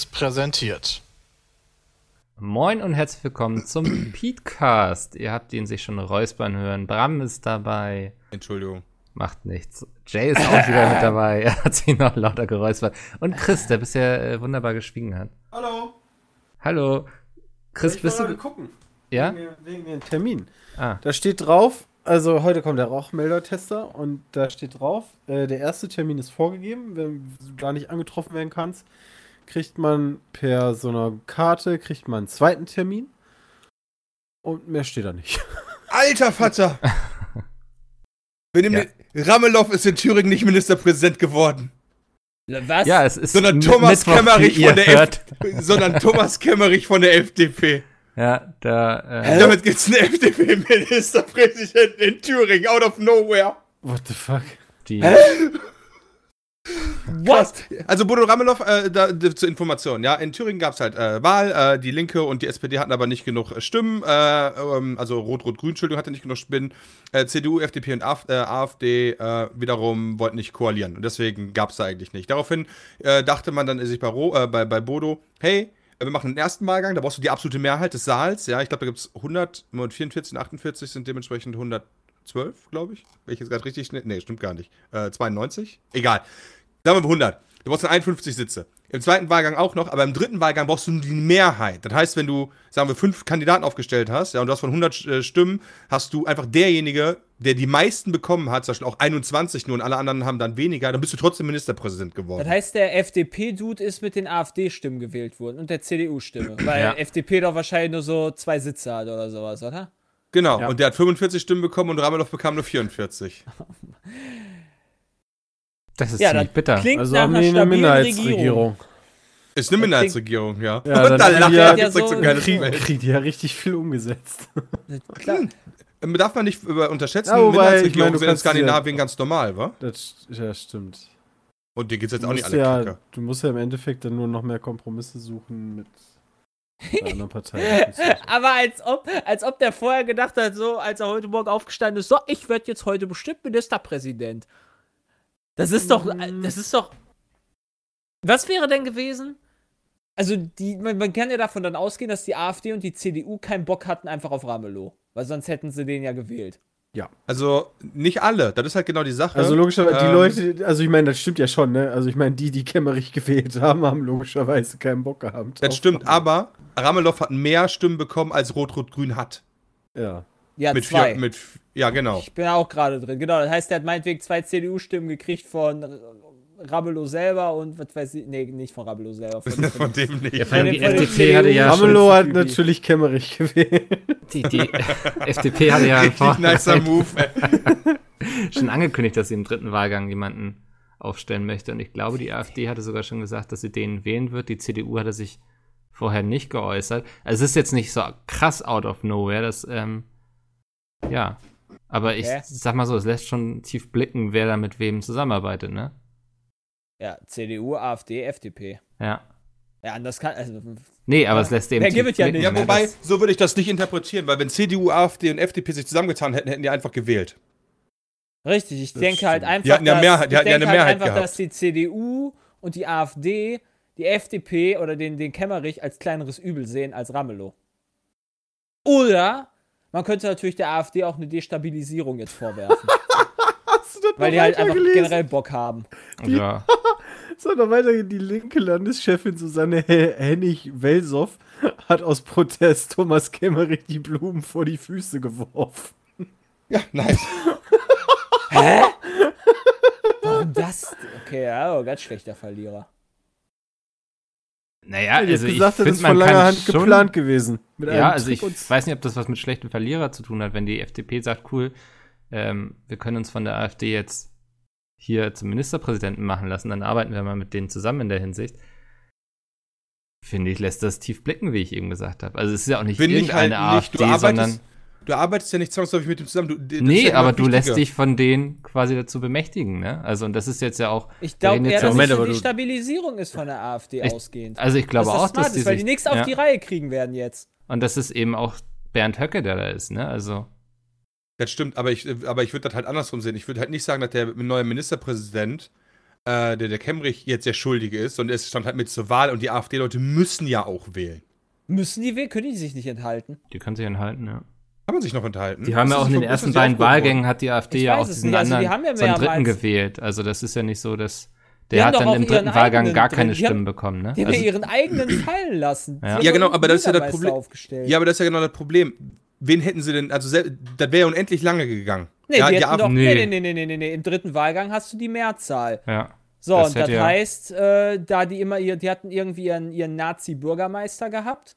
Seriös präsentiert. Moin und herzlich willkommen zum Petecast. Ihr habt ihn sich schon räuspern hören. Bram ist dabei. Entschuldigung. Macht nichts. Jay ist auch wieder mit dabei. Er hat sich noch lauter geräuspert. Und Chris, der bisher äh, wunderbar geschwiegen hat. Hallo. Hallo. Chris, ich bist du. gucken. Ja? Wegen, wegen dem Termin. Ah. Da steht drauf, also heute kommt der Rauchmelder-Tester und da steht drauf, äh, der erste Termin ist vorgegeben. Wenn du da nicht angetroffen werden kannst, kriegt man per so einer Karte, kriegt man einen zweiten Termin. Und mehr steht da nicht. Alter Vater! Wir nehmen Ja. Ramelow ist in Thüringen nicht Ministerpräsident geworden, Was? Ja, es ist sondern Thomas Mittwoch, Kemmerich von der hört. F sondern Thomas Kemmerich von der FDP. Ja, da. Äh, Damit gibt's einen FDP-Ministerpräsidenten in Thüringen, out of nowhere. What the fuck? die, Krass. Also Bodo Ramelow, äh, da, zur Information, ja, in Thüringen gab's halt äh, Wahl, äh, die Linke und die SPD hatten aber nicht genug äh, Stimmen, äh, ähm, also Rot-Rot-Grün, Entschuldigung, hatte nicht genug Stimmen, äh, CDU, FDP und AF, AfD wiederum wollten nicht koalieren und deswegen gab's da eigentlich nicht. Daraufhin dachte man dann sich bei, bei, bei Bodo, hey, wir machen den ersten Wahlgang, da brauchst du die absolute Mehrheit des Saals, ja, ich glaube, da gibt's 100, 44 und 48 sind dementsprechend 112, glaube ich, wenn ich jetzt gerade richtig schnell, nee, stimmt gar nicht, äh, 92, egal. Sagen wir mal 100. Du brauchst dann 51 Sitze. Im zweiten Wahlgang auch noch, aber im dritten Wahlgang brauchst du die Mehrheit. Das heißt, wenn du, sagen wir, fünf Kandidaten aufgestellt hast, ja, und du hast von 100 äh, Stimmen, hast du einfach derjenige, der die meisten bekommen hat, zum Beispiel auch 21 nur und alle anderen haben dann weniger, dann bist du trotzdem Ministerpräsident geworden. Das heißt, der FDP-Dude ist mit den AfD-Stimmen gewählt worden und der CDU-Stimme. Weil Ja. FDP doch wahrscheinlich nur so zwei Sitze hat oder sowas, oder? genau. Ja. Und der hat 45 Stimmen bekommen und Ramelow bekam nur 44. das ist Ja, ziemlich das bitter. klingt Also nach haben einer die eine Minderheitsregierung. Regierung. Ist eine Das Minderheitsregierung, ja. Ja, und dann da haben lacht er, ja- so so- kriegt ja richtig viel umgesetzt. Klar. Ähm, Darf man nicht über- unterschätzen, Ja, Minderheitsregierungen sind in Skandinavien ganz normal, wa? Das, ja, stimmt. Und die geht's jetzt auch nicht alle ja, kacke. du musst ja im Endeffekt dann nur noch mehr Kompromisse suchen mit anderen Partei. Aber als ob, als ob der vorher gedacht hat, so, als er heute Morgen aufgestanden ist, so, ich werde jetzt heute bestimmt Ministerpräsident. Das ist doch, Mm. das ist doch. Was wäre denn gewesen? Also, die, man, man kann ja davon dann ausgehen, dass die AfD und die CDU keinen Bock hatten einfach auf Ramelow. Weil sonst hätten sie den ja gewählt. Also nicht alle, das ist halt genau die Sache. Also logischerweise, die Ähm, Leute, also ich meine, das stimmt ja schon, ne? Also ich meine, die, die Kämmerich gewählt haben, haben logischerweise keinen Bock gehabt. Das stimmt, Ramelow. aber Ramelow hat mehr Stimmen bekommen, als Rot-Rot-Grün hat. Ja. Ja, mit zwei. Vier, mit, ja, genau. Ich bin auch gerade drin. Genau, das heißt, der hat meinetwegen zwei CDU-Stimmen gekriegt von Ramelow selber und was weiß ich. Nee, nicht von Ramelow selber. Von, Von von, dem nicht. Ja, von die von FDP hatte ja schon, Ramelow hat natürlich Kämmerich gewählt. die, die FDP hatte ja Richtig nicer Move. ey. schon angekündigt, dass sie im dritten Wahlgang jemanden aufstellen möchte. Und ich glaube, die AfD hatte sogar schon gesagt, dass sie den wählen wird. Die CDU hatte sich vorher nicht geäußert. Also es ist jetzt nicht so krass out of nowhere, das, ähm, ja. Aber ich Hä? sag mal so, es lässt schon tief blicken, wer da mit wem zusammenarbeitet, ne? ja, CDU, AfD, FDP. Ja. Ja, anders kann. Also, Nee, aber Ja. es lässt eben Wer tief gibt es ja blicken, nicht. Ja, ne? wobei, so würde ich das nicht interpretieren, weil wenn CDU, AfD und FDP sich zusammengetan hätten, hätten die einfach gewählt. richtig, ich Das denke halt einfach. Die hatten ja dass- Mehrheit- die ich hatten ja eine Mehrheit halt einfach, gehabt. dass die CDU und die AfD die FDP oder den, den Kämmerich als kleineres Übel sehen als Ramelow. Oder man könnte natürlich der AfD auch eine Destabilisierung jetzt vorwerfen. Hast du das weil noch die halt einfach weitergelesen? generell Bock haben. ja. So, noch weiter die linke Landeschefin Susanne He- Hennig-Welsow hat aus Protest Thomas Kämmerich die Blumen vor die Füße geworfen. Ja, nice. Hä? Warum das? Okay, ja, aber ganz schlechter Verlierer. Naja, also ich gesagt, das finde, ist von langer Hand schon, geplant gewesen. Ja, also Trick ich weiß nicht, ob das was mit schlechten Verlierer zu tun hat, wenn die FDP sagt, cool, ähm, wir können uns von der AfD jetzt hier zum Ministerpräsidenten machen lassen, dann arbeiten wir mal mit denen zusammen in der Hinsicht. Finde ich, lässt das tief blicken, wie ich eben gesagt habe. Also es ist ja auch nicht Bin ich halt irgendeine nicht. AfD, sondern du arbeitest ja nicht zwangsläufig mit dem zusammen. Du, nee, ja aber du wichtiger. lässt dich von denen quasi dazu bemächtigen, ne? Also und das ist jetzt ja auch, Ich glaube eher, dass es Moment, eine aber du- Stabilisierung ist von der AfD Ich- ausgehend. also ich glaube dass das auch, dass die ist, weil sich, die nichts auf ja. die Reihe kriegen werden jetzt. und das ist eben auch Bernd Höcke, der da ist, ne? Also Das stimmt, aber ich, aber ich würde das halt andersrum sehen. Ich würde halt nicht sagen, dass der neue Ministerpräsident äh, der, der Kemmerich jetzt der Schuldige ist, sondern es stand halt mit zur Wahl und die AfD-Leute müssen ja auch wählen. Müssen die wählen? Können die sich nicht enthalten? Die können sich enthalten, ja. Kann man sich noch enthalten? Die haben Ist ja auch in den ersten das nicht beiden? Wahlgängen hat die AfD Ich ja auch es diesen nicht. Also die anderen, haben ja so einen dritten gewählt. Also das ist ja nicht so, dass der hat dann im dritten Wahlgang gar drin. keine Die haben- Stimmen bekommen, ne? Die haben ja Also, ihren eigenen fallen lassen. Ja. Ja, genau, aber das ist ja das Problem. Aufgestellt. Ja, aber das ist ja genau das Problem. Wen hätten sie denn, also das wäre ja unendlich lange gegangen. nee, ja, die hätten doch, nee. Nee. Nee, nee, nee, nee, nee, Im dritten Wahlgang hast du die Mehrzahl. ja. So, Das und das heißt, äh, da die immer ihr, die hatten irgendwie ihren, ihren Nazi-Bürgermeister gehabt.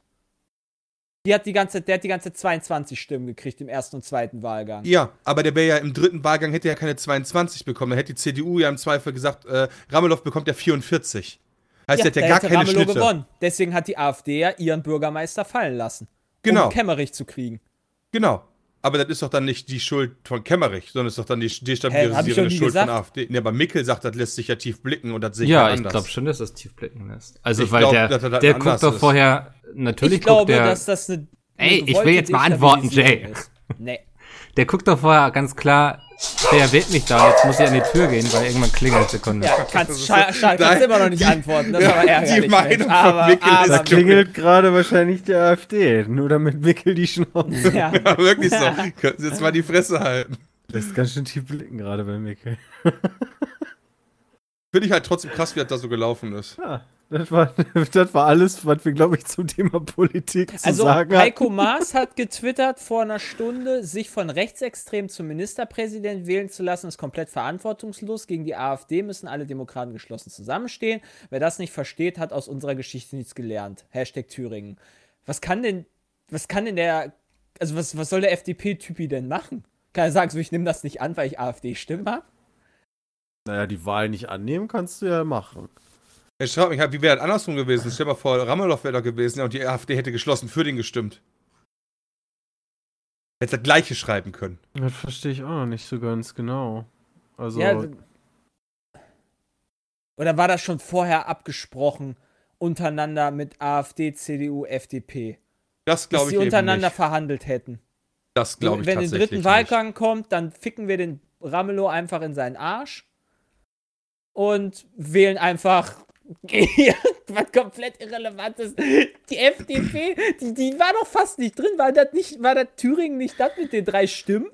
Die hat die ganze, der hat die ganze 22 Stimmen gekriegt im ersten und zweiten Wahlgang. Ja, aber der wäre ja im dritten Wahlgang, hätte ja keine 22 bekommen. Dann hätte die CDU ja im Zweifel gesagt, äh, Ramelow bekommt ja 44. Heißt, der hat ja da gar hätte keine Ramelow Schnitte. gewonnen. Deswegen hat die AfD ja ihren Bürgermeister fallen lassen. Genau. Um Kemmerich zu kriegen. Genau. Aber das ist doch dann nicht die Schuld von Kemmerich, sondern ist doch dann die ich destabilisierende Schuld gesagt. von AfD. Ne, aber Mickel sagt, das lässt sich ja tief blicken und das sehe ich Ja, halt ich anders. glaube schon, dass das tief blicken lässt. Also, Ich weil glaub, der, er da der anders guckt doch ist. vorher, natürlich ich glaube, der, dass das eine. eine Ey, ich will jetzt mal antworten, Jay. ist. Nee. der guckt doch vorher ganz klar, wer wählt mich da? Jetzt muss ich an die Tür gehen, weil irgendwann klingelt Sekunde. Ja, kannst, scha scha kannst immer noch nicht antworten. Das ist ja, aber ärgerlich. die Meinung Mensch. von aber, Mikkel ist Da aber, klingelt gerade wahrscheinlich der AfD, nur damit Mickel die Schnauze. ja. Ja, wirklich so. Könnten Sie jetzt mal die Fresse halten. Das ist ganz schön tief blicken gerade bei Mickel. Finde ich halt trotzdem krass, wie das da so gelaufen ist. Ja, das war, das war alles, was wir, glaube ich, zum Thema Politik zu Also sagen Heiko hatten. Maas hat getwittert vor einer Stunde, sich von Rechtsextrem zum Ministerpräsident wählen zu lassen, ist komplett verantwortungslos. Gegen die AfD müssen alle Demokraten geschlossen zusammenstehen. Wer das nicht versteht, hat aus unserer Geschichte nichts gelernt. Hashtag Thüringen. Was kann denn, was kann denn der, also was, was soll der FDP-Typi denn machen? Kann er sagen, so ich nehme das nicht an, weil ich AfD-Stimmen habe? Naja, die Wahl nicht annehmen kannst du ja machen. Ich frage mich halt, wie wäre das andersrum gewesen? Stell dir mal vor, Ramelow wäre da gewesen ja, und die AfD hätte geschlossen für den gestimmt. Hätte das gleiche schreiben können. Das verstehe ich auch noch nicht so ganz genau. Also, Ja, oder war das schon vorher abgesprochen untereinander mit AfD, CDU, FDP? Das dass glaube sie ich eben untereinander nicht. verhandelt hätten. Das glaube ich Wenn der tatsächlich dritten Wahlgang kommt, dann ficken wir den Ramelow einfach in seinen Arsch und wählen einfach was komplett Irrelevantes. Die FDP, die, die war doch fast nicht drin. War das nicht, war das Thüringen nicht das mit den drei Stimmen?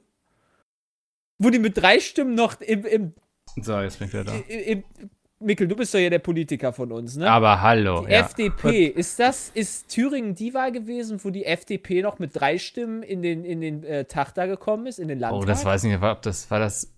Wo die mit drei Stimmen noch im, im, So, jetzt bin ich wieder da. im, im Mikkel, du bist doch ja der Politiker von uns, ne? Aber hallo, Die ja. FDP, ist das, ist Thüringen die Wahl gewesen, wo die FDP noch mit drei Stimmen in den, in den äh, Tag da gekommen ist, in den Landtag? Oh, das weiß ich nicht, ob das war das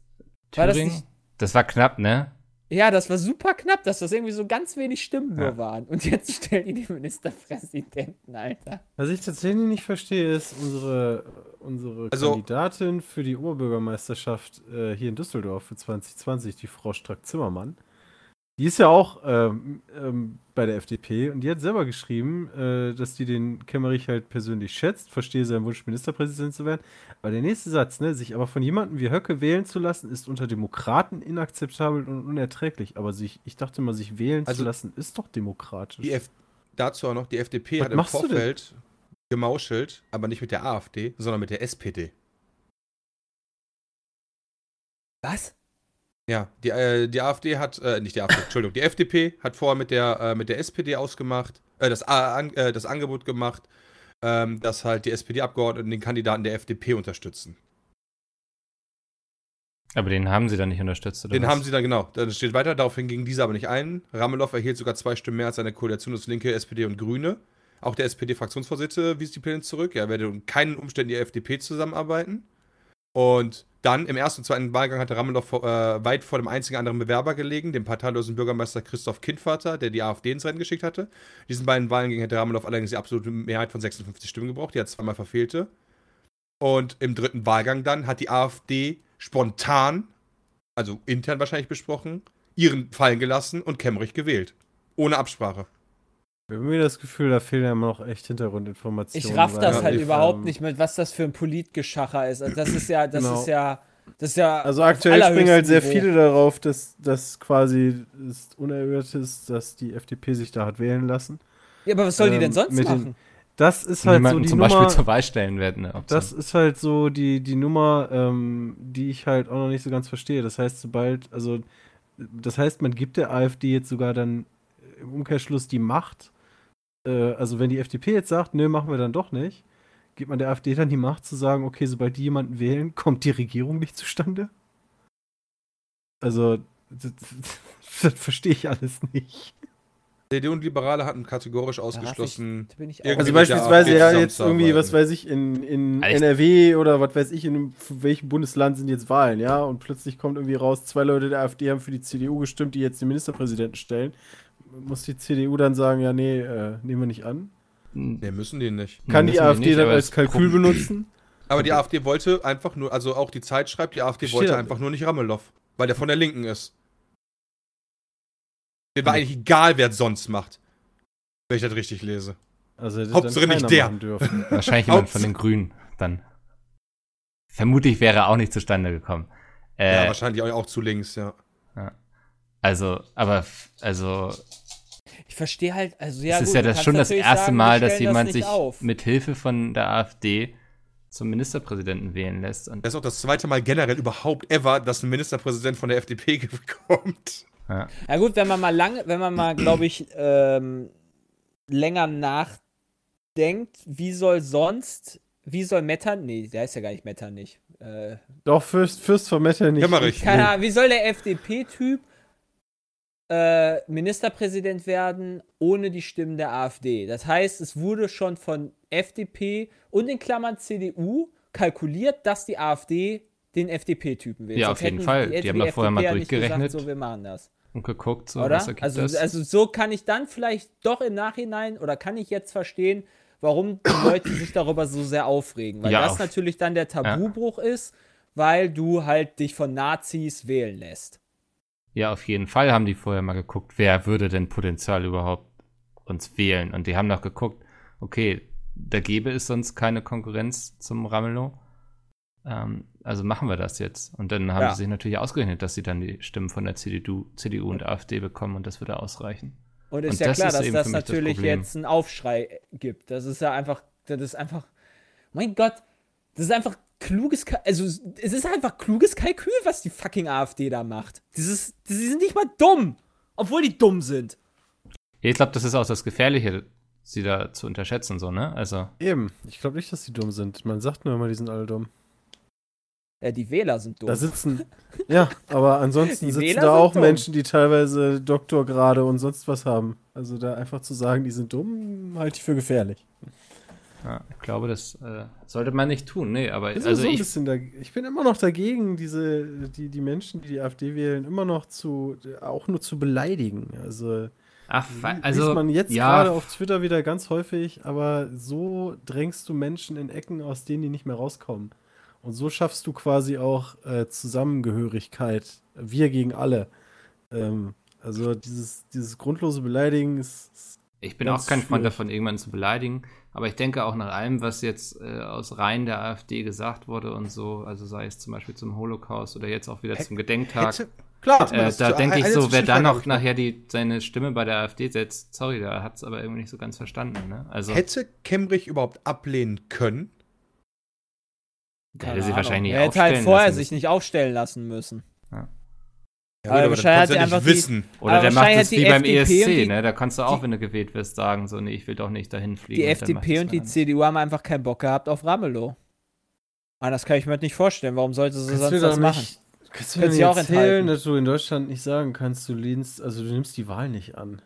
War das Thüringen? das war knapp, ne? Ja, das war super knapp, dass das irgendwie so ganz wenig Stimmen nur Ja. waren. Und jetzt stellen die den Ministerpräsidenten, Alter. was ich tatsächlich nicht verstehe, ist unsere, unsere Also- Kandidatin für die Oberbürgermeisterschaft äh, hier in Düsseldorf für 2020, die Frau Strack-Zimmermann. Die ist ja auch ähm, ähm, bei der FDP und die hat selber geschrieben, äh, dass die den Kemmerich halt persönlich schätzt, verstehe seinen Wunsch, Ministerpräsident zu werden. Aber der nächste Satz, ne, sich aber von jemandem wie Höcke wählen zu lassen, ist unter Demokraten inakzeptabel und unerträglich. Aber sich, ich dachte mal, sich wählen Also- zu lassen, ist doch demokratisch. Die F dazu auch noch, die FDP Was hat im? Vorfeld gemauschelt, aber nicht mit der AfD, sondern mit der SPD. Was? Ja, die, äh, die AfD hat, äh, nicht die AfD, Entschuldigung, die FDP hat vorher mit der, äh, mit der SPD ausgemacht, äh, das, an, äh, das Angebot gemacht, ähm, dass halt die SPD-Abgeordneten den Kandidaten der FDP unterstützen. Aber den haben sie dann nicht unterstützt, oder Den was? haben sie dann, genau, dann steht weiter, daraufhin gingen diese aber nicht ein. Ramelow erhielt sogar zwei Stimmen mehr als seine Koalition aus Linke, SPD und Grüne. Auch der SPD-Fraktionsvorsitzende wies die Pläne zurück. Er werde unter keinen Umständen die FDP zusammenarbeiten. Und dann im ersten und zweiten Wahlgang hatte Ramelow äh, weit vor dem einzigen anderen Bewerber gelegen, dem parteilosen Bürgermeister Christoph Kindvater, der die AfD ins Rennen geschickt hatte. In diesen beiden Wahlgängen hätte Ramelow allerdings die absolute Mehrheit von 56 Stimmen gebraucht, die er zweimal verfehlte. Und im dritten Wahlgang dann hat die AfD spontan, also intern wahrscheinlich besprochen, ihren fallen gelassen und Kemmerich gewählt. Ohne Absprache. Ich habe mir das Gefühl, da fehlen ja immer noch echt Hintergrundinformationen. Ich raff das halt ich, überhaupt ähm, nicht mit, was das für ein Politgeschacher ist. Also das ist ja, das Genau. ist ja, das ist ja. Also aktuell springen halt sehr viele darauf, dass das quasi es unerhört ist, dass die FDP sich da hat wählen lassen. Ja, aber was soll die denn ähm, sonst mit den- machen? Das ist halt Niemanden so die zum Nummer. Beispiel zur Wahl stellen werden. Ne? das ist halt so die, die Nummer, ähm, die ich halt auch noch nicht so ganz verstehe. Das heißt, sobald, also das heißt, man gibt der AfD jetzt sogar dann im Umkehrschluss die Macht. Äh, also wenn die FDP jetzt sagt, nö, machen wir dann doch nicht, gibt man der AfD dann die Macht zu sagen, okay, sobald die jemanden wählen, kommt die Regierung nicht zustande? Also, das, das verstehe ich alles nicht. CDU und Liberale hatten kategorisch ausgeschlossen. Da bin ich. Irgendwie Also beispielsweise ja jetzt irgendwie, was weiß ich, in, in Echt? NRW oder was weiß ich, in welchem Bundesland sind jetzt Wahlen, ja? Und plötzlich kommt irgendwie raus, zwei Leute der AfD haben für die CDU gestimmt, die jetzt den Ministerpräsidenten stellen. Muss die CDU dann sagen, ja, nee, äh, nehmen wir nicht an? Nee, müssen die nicht. Kann die AfD nicht, dann als das Kalkül benutzen? Aber die AfD wollte einfach nur, also auch die Zeit schreibt, die AfD Steht wollte einfach nur nicht Ramelow, weil der von der Linken ist. Mir war eigentlich egal, wer es sonst macht. Wenn ich das richtig lese. Also Hauptsache nicht der. Wahrscheinlich jemand von den Grünen dann. Vermutlich wäre er auch nicht zustande gekommen. Äh, ja, wahrscheinlich auch, zu links, ja. also, aber, also, Ich verstehe halt, also ja, es ist gut, ja das schon das erste sagen, Mal, dass jemand das sich auf. mit Hilfe von der AfD zum Ministerpräsidenten wählen lässt. Und Das ist auch das zweite Mal generell überhaupt ever, dass ein Ministerpräsident von der FDP kommt. ja. Ja gut, wenn man mal lange, wenn man mal, glaube ich, ähm, länger nachdenkt, wie soll sonst, wie soll Mettern, nee, der ist ja gar nicht Metternich. Äh, Doch, Fürst, Fürst von Metternich. Kemmerich. keine Ahnung, wie soll der FDP-Typ äh, Ministerpräsident werden ohne die Stimmen der AfD? Das heißt, es wurde schon von FDP und in Klammern CDU kalkuliert, dass die AfD den FDP-Typen wählt. Ja, Sonst auf jeden Fall. hätte Die haben da vorher mal ja durchgerechnet. Gesagt, so, wir machen das. und geguckt, so, oder? Also, das? also so kann ich dann vielleicht doch im Nachhinein oder kann ich jetzt verstehen, warum die Leute sich darüber so sehr aufregen. Weil Ja, das auf- natürlich dann der Tabubruch ist, weil du halt dich von Nazis wählen lässt. Ja, auf jeden Fall haben die vorher mal geguckt, wer würde denn potenziell überhaupt uns wählen. Und die haben noch geguckt, okay, da gäbe es sonst keine Konkurrenz zum Ramelow. Ähm, also machen wir das jetzt. Und dann haben Ja. sie sich natürlich ausgerechnet, dass sie dann die Stimmen von der CDU, CDU und AfD bekommen und das würde ausreichen. Und ist Und ja das klar, ist dass das das natürlich Problem. jetzt einen Aufschrei gibt. Das ist ja einfach, das ist einfach, mein Gott, das ist einfach kluges, also es ist einfach kluges Kalkül, was die fucking AfD da macht. Dieses, die sind nicht mal dumm, obwohl die dumm sind. Ich glaube, das ist auch das Gefährliche, sie da zu unterschätzen, so, ne? Also, Eben. Ich glaube nicht, dass die dumm sind. Man sagt nur immer, die sind alle dumm. Ja, die Wähler sind dumm. Da sitzen. ja, aber ansonsten Die sitzen Wähler da auch dumm. Menschen, die teilweise Doktorgrade und sonst was haben. Also da einfach zu sagen, die sind dumm, halte ich für gefährlich. Ja, ich glaube, das äh, sollte man nicht tun, nee, aber Ich bin, also so ein ich, ich bin immer noch dagegen, diese, die, die Menschen, die die AfD wählen, immer noch zu, auch nur zu beleidigen. Also, ach, also liest man jetzt ja, gerade auf Twitter wieder ganz häufig, aber so drängst du Menschen in Ecken, aus denen die nicht mehr rauskommen. Und so schaffst du quasi auch äh, Zusammengehörigkeit. Wir gegen alle. Ähm, also dieses, dieses grundlose Beleidigen ist, ist Ich bin auch kein Freund davon, irgendwann zu beleidigen. Aber ich denke auch nach allem, was jetzt äh, aus Reihen der AfD gesagt wurde und so, also sei es zum Beispiel zum Holocaust oder jetzt auch wieder zum Gedenktag, Hätte, klar, äh, da denke ich so, wer da noch nachher die, seine Stimme bei der AfD setzt, sorry, der hat es aber irgendwie nicht so ganz verstanden. Ne? Also Hätte Kemmerich überhaupt ablehnen können? der hätte sie wahrscheinlich Er nicht hätte halt vorher lassen sich nicht aufstellen lassen müssen. Ja, Aber das wahrscheinlich hat ja nicht einfach die- wissen. Oder Aber der macht die wie beim FDP ESC, die- ne? Da kannst du auch, die- wenn du gewählt wirst, sagen, so, nee, ich will doch nicht dahin fliegen. Die und FDP das und die. CDU haben einfach keinen Bock gehabt auf Ramelow. Anders kann ich mir das nicht vorstellen. Warum sollte sie Kannst sonst du das doch machen? nicht, kannst du mir nicht auch erzählen, enthalten. dass du in Deutschland nicht sagen kannst, du lehnst, also du nimmst die Wahl nicht an.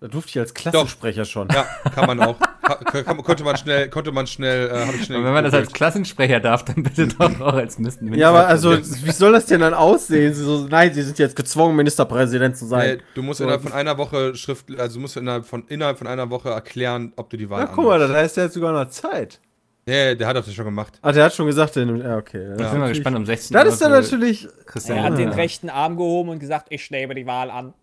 Da durfte ich als Klassensprecher schon. Ja, kann man auch. Konnte man schnell, konnte man schnell, äh, habe ich schnell Und wenn man das als. Klassensprecher darf, dann bitte doch auch als Misten. Ja, aber also, wie soll das denn dann aussehen? Sie so, nein, sie sind jetzt gezwungen, Ministerpräsident zu sein. Nee, du musst So. innerhalb von einer Woche Schrift, also du musst innerhalb von, innerhalb von einer Woche erklären, ob du die Wahl Na, guck mal, das heißt, der hat sogar noch Zeit. Nee, der hat das schon gemacht. Ah, der hat schon gesagt, der nimmt, ja, okay. ich bin mal gespannt um 16 Das ist dann natürlich, Christian Er hat den rechten Arm gehoben und gesagt, ich nehme die Wahl an.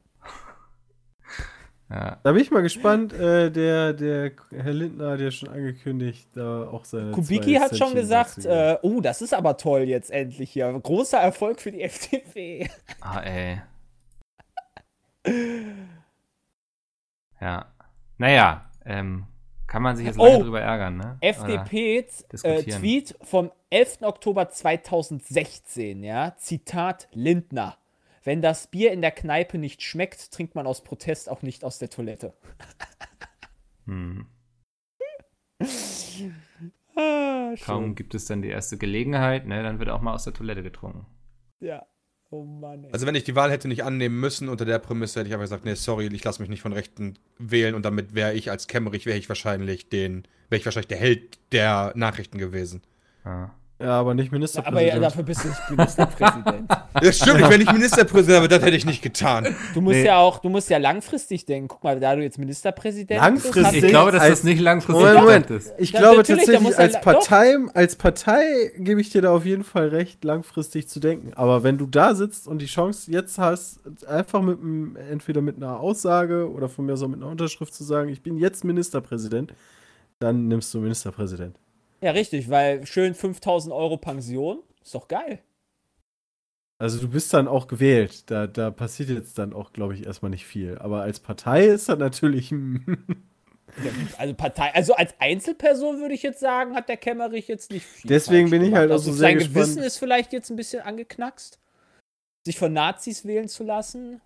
Ja. da bin ich mal gespannt, äh, der, der Herr Lindner hat ja schon angekündigt, da auch seine Kubicki hat schon gesagt, äh, oh, das ist aber toll jetzt endlich hier. Großer Erfolg für die FDP. Ah, ey. Ja. Naja, ähm, kann man sich jetzt lange Oh. drüber ärgern, ne? FDP äh, vom 11. Oktober 2016, ja, Zitat Lindner. Wenn das Bier in der Kneipe nicht schmeckt, trinkt man aus Protest auch nicht aus der Toilette. Hm. Ah, Kaum gibt es dann die erste Gelegenheit, ne, dann wird auch mal aus der Toilette getrunken. Ja. Oh Mann. Ey. Also wenn ich die Wahl hätte nicht annehmen müssen, unter der Prämisse hätte ich einfach gesagt, nee, sorry, ich lasse mich nicht von Rechten wählen und damit wäre ich als Kämmerich, wäre ich wahrscheinlich den, wäre ich wahrscheinlich der Held der Nachrichten gewesen. Ah. Ja, aber nicht aber Ministerpräsident. ja, dafür bist du nicht Ministerpräsident. Das stimmt, ich wäre nicht Ministerpräsident, aber das hätte ich nicht getan. Du musst Nee. ja auch, du musst ja langfristig denken. Guck mal, da du jetzt Ministerpräsident Langfristig? bist, hast Ich glaube, dass das nicht langfristig Moment, Moment. ist. Ich Ja, glaube tatsächlich, als Partei, als Partei gebe ich dir da auf jeden Fall recht, langfristig zu denken. Aber wenn du da sitzt und die Chance jetzt hast, einfach mit einem, entweder mit einer Aussage oder von mir aus auch mit einer Unterschrift zu sagen, ich bin jetzt Ministerpräsident, dann nimmst du Ministerpräsident. Ja, richtig, weil schön 5000 Euro Pension ist doch geil. Also du bist dann auch gewählt. Da, da passiert jetzt dann auch, glaube ich, erstmal nicht viel. Aber als Partei ist das natürlich. Also Partei, also als Einzelperson würde ich jetzt sagen, hat der Kämmerich jetzt nicht viel. Deswegen bin ich halt auch also so sehr sein gespannt. Gewissen ist vielleicht jetzt ein bisschen angeknackst. Sich von Nazis wählen zu lassen.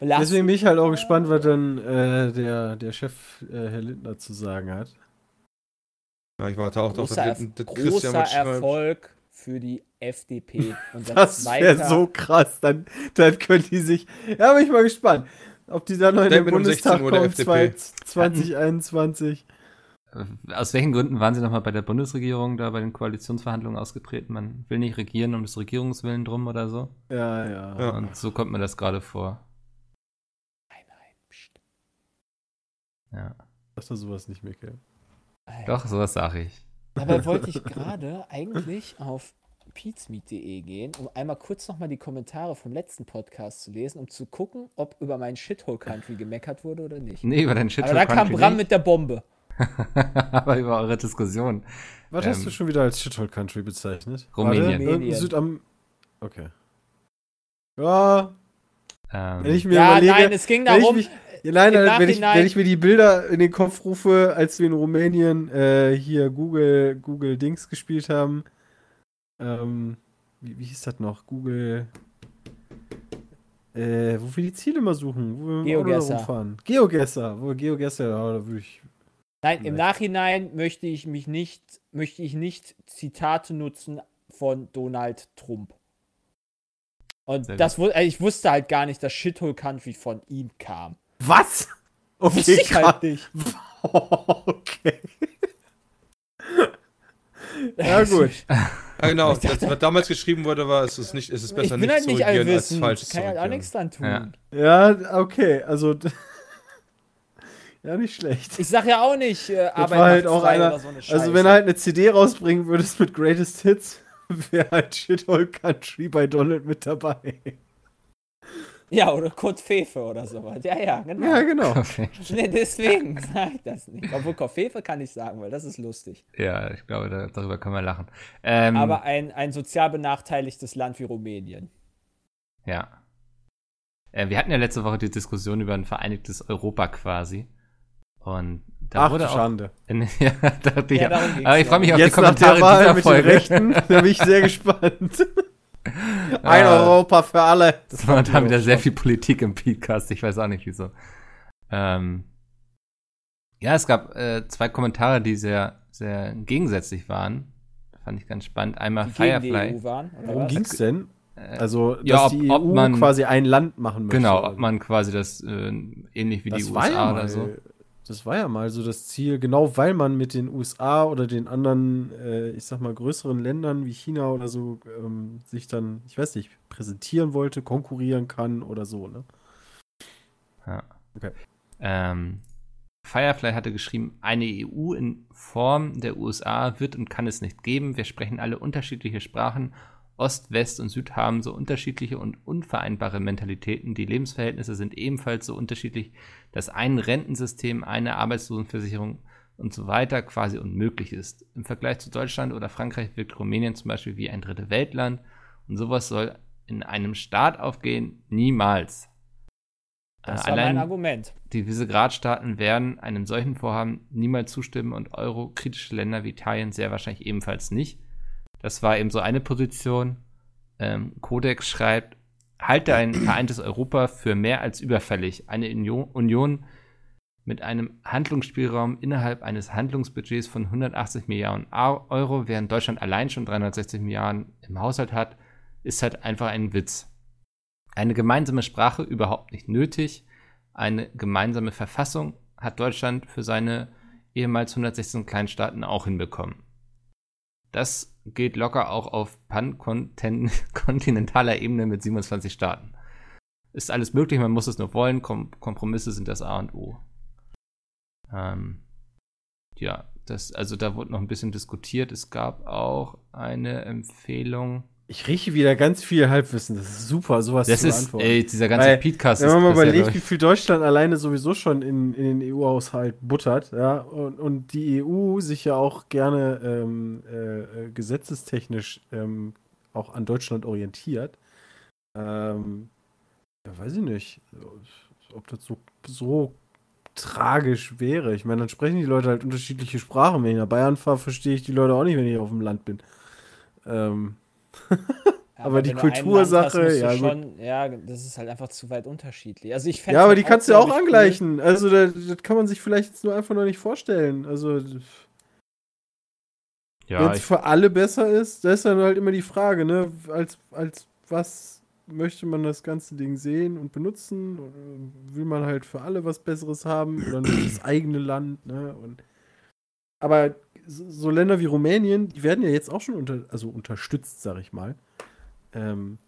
Belassen. Deswegen bin ich halt auch gespannt, was dann äh, der, der Chef, äh, Herr Lindner, zu sagen hat. Ja, ich warte auch großer, dass, Erf dass großer. Erfolg für die FDP. Und Das wäre so krass. Dann, dann können die sich. Ja, bin ich mal gespannt, ob die dann noch in den Statement um 16 Bundestag der kommen, FDP. 2021. Aus welchen Gründen waren Sie nochmal bei der Bundesregierung da bei den Koalitionsverhandlungen ausgetreten? Man will nicht regieren um des Regierungswillen drum oder so. Ja, ja. Ja. Und so kommt mir das gerade vor. Nein, nein, pst. Ja. Sag doch sowas nicht, Mikkel. Alter. Doch, sowas sage ich. Dabei wollte ich gerade eigentlich auf peatsmeet.de gehen, um einmal kurz nochmal die Kommentare vom letzten Podcast zu lesen, um zu gucken, ob über meinen Shithole Country gemeckert wurde oder nicht. Nee, über deinen Shit Aber da kam Bram mit der Bombe. Aber über eure Diskussion. Was Ähm, hast du schon wieder als Shithole Country bezeichnet? Rumänien. Warte. Südam. Okay. Ja, Ähm, wenn ich mir Ja, überlege. nein, es ging darum, mich, ja, nein, nein, wenn, ich, wenn ich mir die Bilder in den Kopf rufe, als wir in Rumänien äh, hier Google, Google Dings gespielt haben. Ähm, wie, wie hieß das noch? Google. Äh, wo wir die Ziele mal suchen, wo wir Geogesser. rumfahren. Geogesser, wo Geogesser, ja, da würde ich. Nein, im. Nachhinein möchte ich mich nicht, möchte ich nicht Zitate nutzen von Donald Trump. Und Sehr das äh, ich wusste halt gar nicht, dass Shithole Country von ihm kam. Was? Wusste Okay, ich halt nicht. okay. ja, gut. Ah, genau, das, was damals geschrieben wurde, war, es ist, nicht, es ist Ich besser nicht halt zu nicht regieren, als falsch Kann zu ja halt auch nichts dran tun. Ja. Ja, okay, also. ja, nicht schlecht. Ich sag ja auch nicht, äh, Arbeit war halt auch frei einer. oder so eine Also, wenn er halt eine CD rausbringen würdest mit Greatest Hits, wäre halt Shithole Country bei Donald mit dabei. Ja, oder Kurt Fefe oder sowas. Ja, ja, genau. Ja, genau. Nee, deswegen sag ich das nicht. Obwohl Kurt Fefe kann ich sagen, weil das ist lustig. Ja, ich glaube, da, darüber können wir lachen. Ähm, Aber ein, ein sozial benachteiligtes Land wie Rumänien. Ja. Äh, wir hatten ja letzte Woche die Diskussion über ein vereinigtes Europa quasi. Und da Ach, wurde auch. Schande. In, ja, dachte ich, Ja, ging's aber ich ja. freue mich auf Jetzt die nach der Kommentare Wahl dieser mit Folge. den Rechten, da bin ich sehr gespannt. Ein Ah. Europa für alle. Das war da wieder sehr viel Politik im Podcast. Ich weiß auch nicht wieso. Ähm, ja, es gab äh, zwei Kommentare, die sehr, sehr gegensätzlich waren. Fand ich ganz spannend. Einmal Die gegen die Firefly. EU waren. Oder Worum ging's denn? Äh, Also, dass ja, ob- die ob EU man- quasi ein Land machen möchte. genau, ob man quasi das äh, ähnlich wie das die USA oder so. Das war ja mal so das Ziel, genau weil man mit den USA oder den anderen, äh, ich sag mal, größeren Ländern wie China oder so ähm, sich dann, ich weiß nicht, präsentieren wollte, konkurrieren kann oder so, ne? Ja. Okay. Ähm, Firefly hatte geschrieben, eine EU in Form der USA wird und kann es nicht geben. Wir sprechen alle unterschiedliche Sprachen. Ost, West und Süd haben so unterschiedliche und unvereinbare Mentalitäten. Die Lebensverhältnisse sind ebenfalls so unterschiedlich, dass ein Rentensystem, eine Arbeitslosenversicherung und so weiter quasi unmöglich ist. Im Vergleich zu Deutschland oder Frankreich wirkt Rumänien zum Beispiel wie ein dritte Weltland und sowas soll in einem Staat aufgehen niemals. Das Äh, war mein Argument. die Visegrad-Staaten werden einem solchen Vorhaben niemals zustimmen und eurokritische Länder wie Italien sehr wahrscheinlich ebenfalls nicht. Das war eben so eine Position. Ähm, Codex schreibt, halte ein vereintes Europa für mehr als überfällig. Eine Union, mit einem Handlungsspielraum innerhalb eines Handlungsbudgets von 180 Milliarden Euro, während Deutschland allein schon 360 Milliarden im Haushalt hat, ist halt einfach ein Witz. Eine gemeinsame Sprache überhaupt nicht nötig. Eine gemeinsame Verfassung hat Deutschland für seine ehemals 116 Kleinstaaten auch hinbekommen. Das geht locker auch auf pankontinentaler Ebene mit 27 Staaten. Ist alles möglich, man muss es nur wollen. Kom Kompromisse sind das A und O. Ähm, ja, das, also da wurde noch ein bisschen diskutiert. Es gab auch eine Empfehlung. Ich rieche wieder ganz viel Halbwissen. Das ist super, sowas Das zu ist, beantworten. ey, dieser ganze Weil, Podcast Wenn man mal ja, überlegt, wie viel Deutschland alleine sowieso schon in, in den EU-Haushalt buttert, ja, und, und die EU sich ja auch gerne ähm, äh, äh, gesetzestechnisch ähm, auch an Deutschland orientiert, ähm, ja, weiß ich nicht, ob das so, so tragisch wäre. Ich meine, dann sprechen die Leute halt unterschiedliche Sprachen. Wenn ich nach Bayern fahre, verstehe ich die Leute auch nicht, wenn ich auf dem Land bin. Ähm, Aber die wenn Kultursache, ja, gut. schon, ja, das ist halt einfach zu weit unterschiedlich. Also ich Ja, aber halt die kannst du ja auch angleichen. Also, das, das kann man sich vielleicht jetzt nur einfach noch nicht vorstellen. Also, wenn ja, es ich, für alle besser ist, da ist dann halt immer die Frage, ne? Als, als was möchte man das ganze Ding sehen und benutzen? Will man halt für alle was Besseres haben oder nur das eigene Land, ne? Und, aber so, Länder wie Rumänien, die werden ja jetzt auch schon unter, also unterstützt, sag ich mal. Ähm,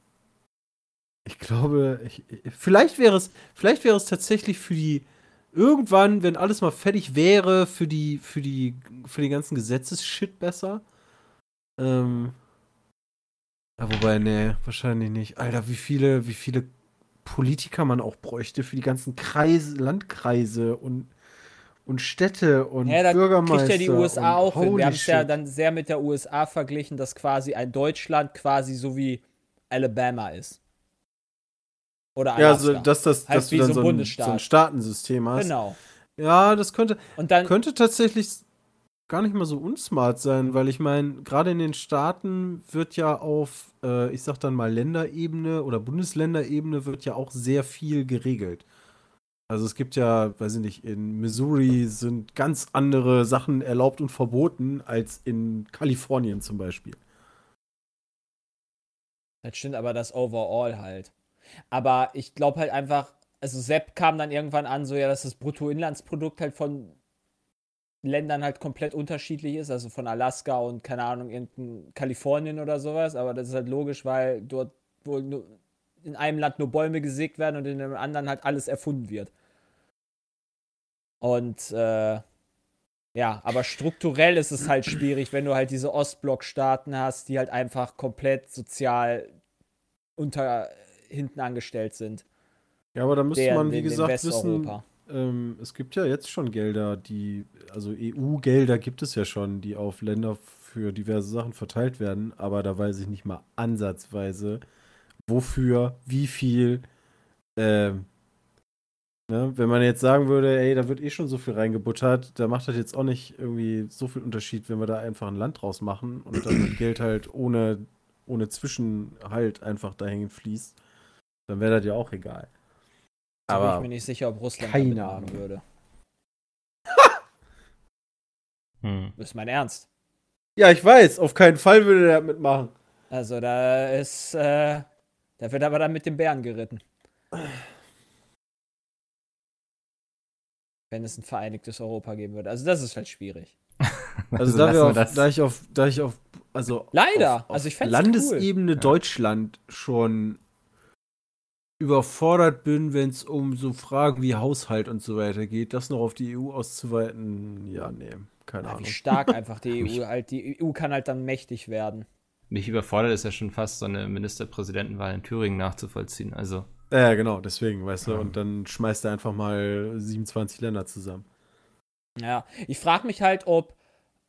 ich glaube, ich, vielleicht wäre es, vielleicht wäre es tatsächlich für die irgendwann, wenn alles mal fertig wäre, für die, für die, für den ganzen Gesetzesshit besser. Ähm, ja, wobei, nee, wahrscheinlich nicht. Alter, wie viele, wie viele Politiker man auch bräuchte für die ganzen Kreise, Landkreise und, und Städte und Ja, da Bürgermeister. kriegt ja die USA auch hin. Wir haben es ja dann sehr mit der USA verglichen, dass quasi ein Deutschland quasi so wie Alabama ist. Oder Ja, Alaska. also, dass, das, Halt dass du dann so ein, Bundesstaat. so ein Staatensystem hast. Genau. Ja, das könnte, Und dann, könnte tatsächlich gar nicht mal so unsmart sein, weil ich meine, gerade in den Staaten wird ja auf, äh, ich sag dann mal Länderebene oder Bundesländerebene wird ja auch sehr viel geregelt. Also es gibt ja, weiß ich nicht, in Missouri sind ganz andere Sachen erlaubt und verboten als in Kalifornien zum Beispiel. das stimmt aber das Overall halt. Aber ich glaube halt einfach, also Sepp kam dann irgendwann an, so ja, dass das Bruttoinlandsprodukt halt von Ländern halt komplett unterschiedlich ist, also von Alaska und keine Ahnung, irgendein Kalifornien oder sowas, aber das ist halt logisch, weil dort wohl nur in einem Land nur Bäume gesägt werden und in dem anderen halt alles erfunden wird. Und äh, ja, aber strukturell ist es halt schwierig, wenn du halt diese Ostblock-Staaten hast, die halt einfach komplett sozial unter hinten angestellt sind. Ja, aber da müsste Der man, wie gesagt, wissen, ähm, es gibt ja jetzt schon Gelder, die, also EU-Gelder gibt es ja schon, die auf Länder für diverse Sachen verteilt werden, aber da weiß ich nicht mal ansatzweise, wofür, wie viel. Ähm, ne? Wenn man jetzt sagen würde, ey, da wird eh schon so viel reingebuttert, da macht das jetzt auch nicht irgendwie so viel Unterschied, wenn wir da einfach ein Land draus machen und dann das Geld halt ohne, ohne Zwischenhalt einfach dahin fließt, dann wäre das ja auch egal. Da bin ich Aber mir nicht sicher, ob Russland keine Ahnung. würde. hm. Das ist mein Ernst. Ja, ich weiß, auf keinen Fall würde der mitmachen. Also da ist, äh, da wird aber dann mit den Bären geritten. Wenn es ein vereinigtes Europa geben würde. Also das ist halt schwierig. Also, lassen da, auf, das. da ich auf, da ich auf, also Leider. auf, auf Also ich Landesebene Ja. Deutschland schon überfordert bin, wenn es um so Fragen wie Haushalt und so weiter geht, das noch auf die EU auszuweiten, ja, nee, keine Ja, Ahnung. wie stark einfach die EU halt, die EU kann halt dann mächtig werden. Mich überfordert es ja schon fast, so eine Ministerpräsidentenwahl in Thüringen nachzuvollziehen. Also, Ja, genau, deswegen, weißt du, und dann schmeißt er einfach mal 27 Länder zusammen. Ja, ich frage mich halt, ob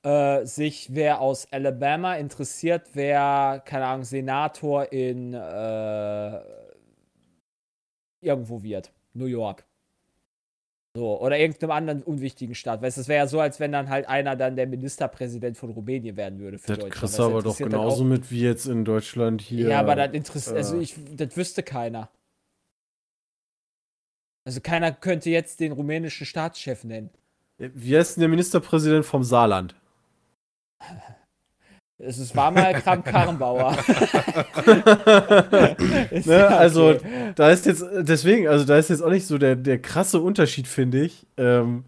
äh, sich wer aus Alabama interessiert, wer, keine Ahnung, Senator in äh, irgendwo wird. New York. So, oder irgendeinem anderen unwichtigen Staat. Weißt du, es wäre ja so, als wenn dann halt einer dann der Ministerpräsident von Rumänien werden würde für Das Deutschland. kriegst du, aber doch genauso mit wie jetzt in Deutschland hier. Ja, aber das interessiert, also äh, ich, das wüsste keiner. Also keiner könnte jetzt den rumänischen Staatschef nennen. Wie heißt denn der Ministerpräsident vom Saarland? Es ist- war mal Kram Karrenbauer. Ne, ja also okay. da ist jetzt, deswegen, also da ist jetzt auch nicht so der, der krasse Unterschied, finde ich. Ähm,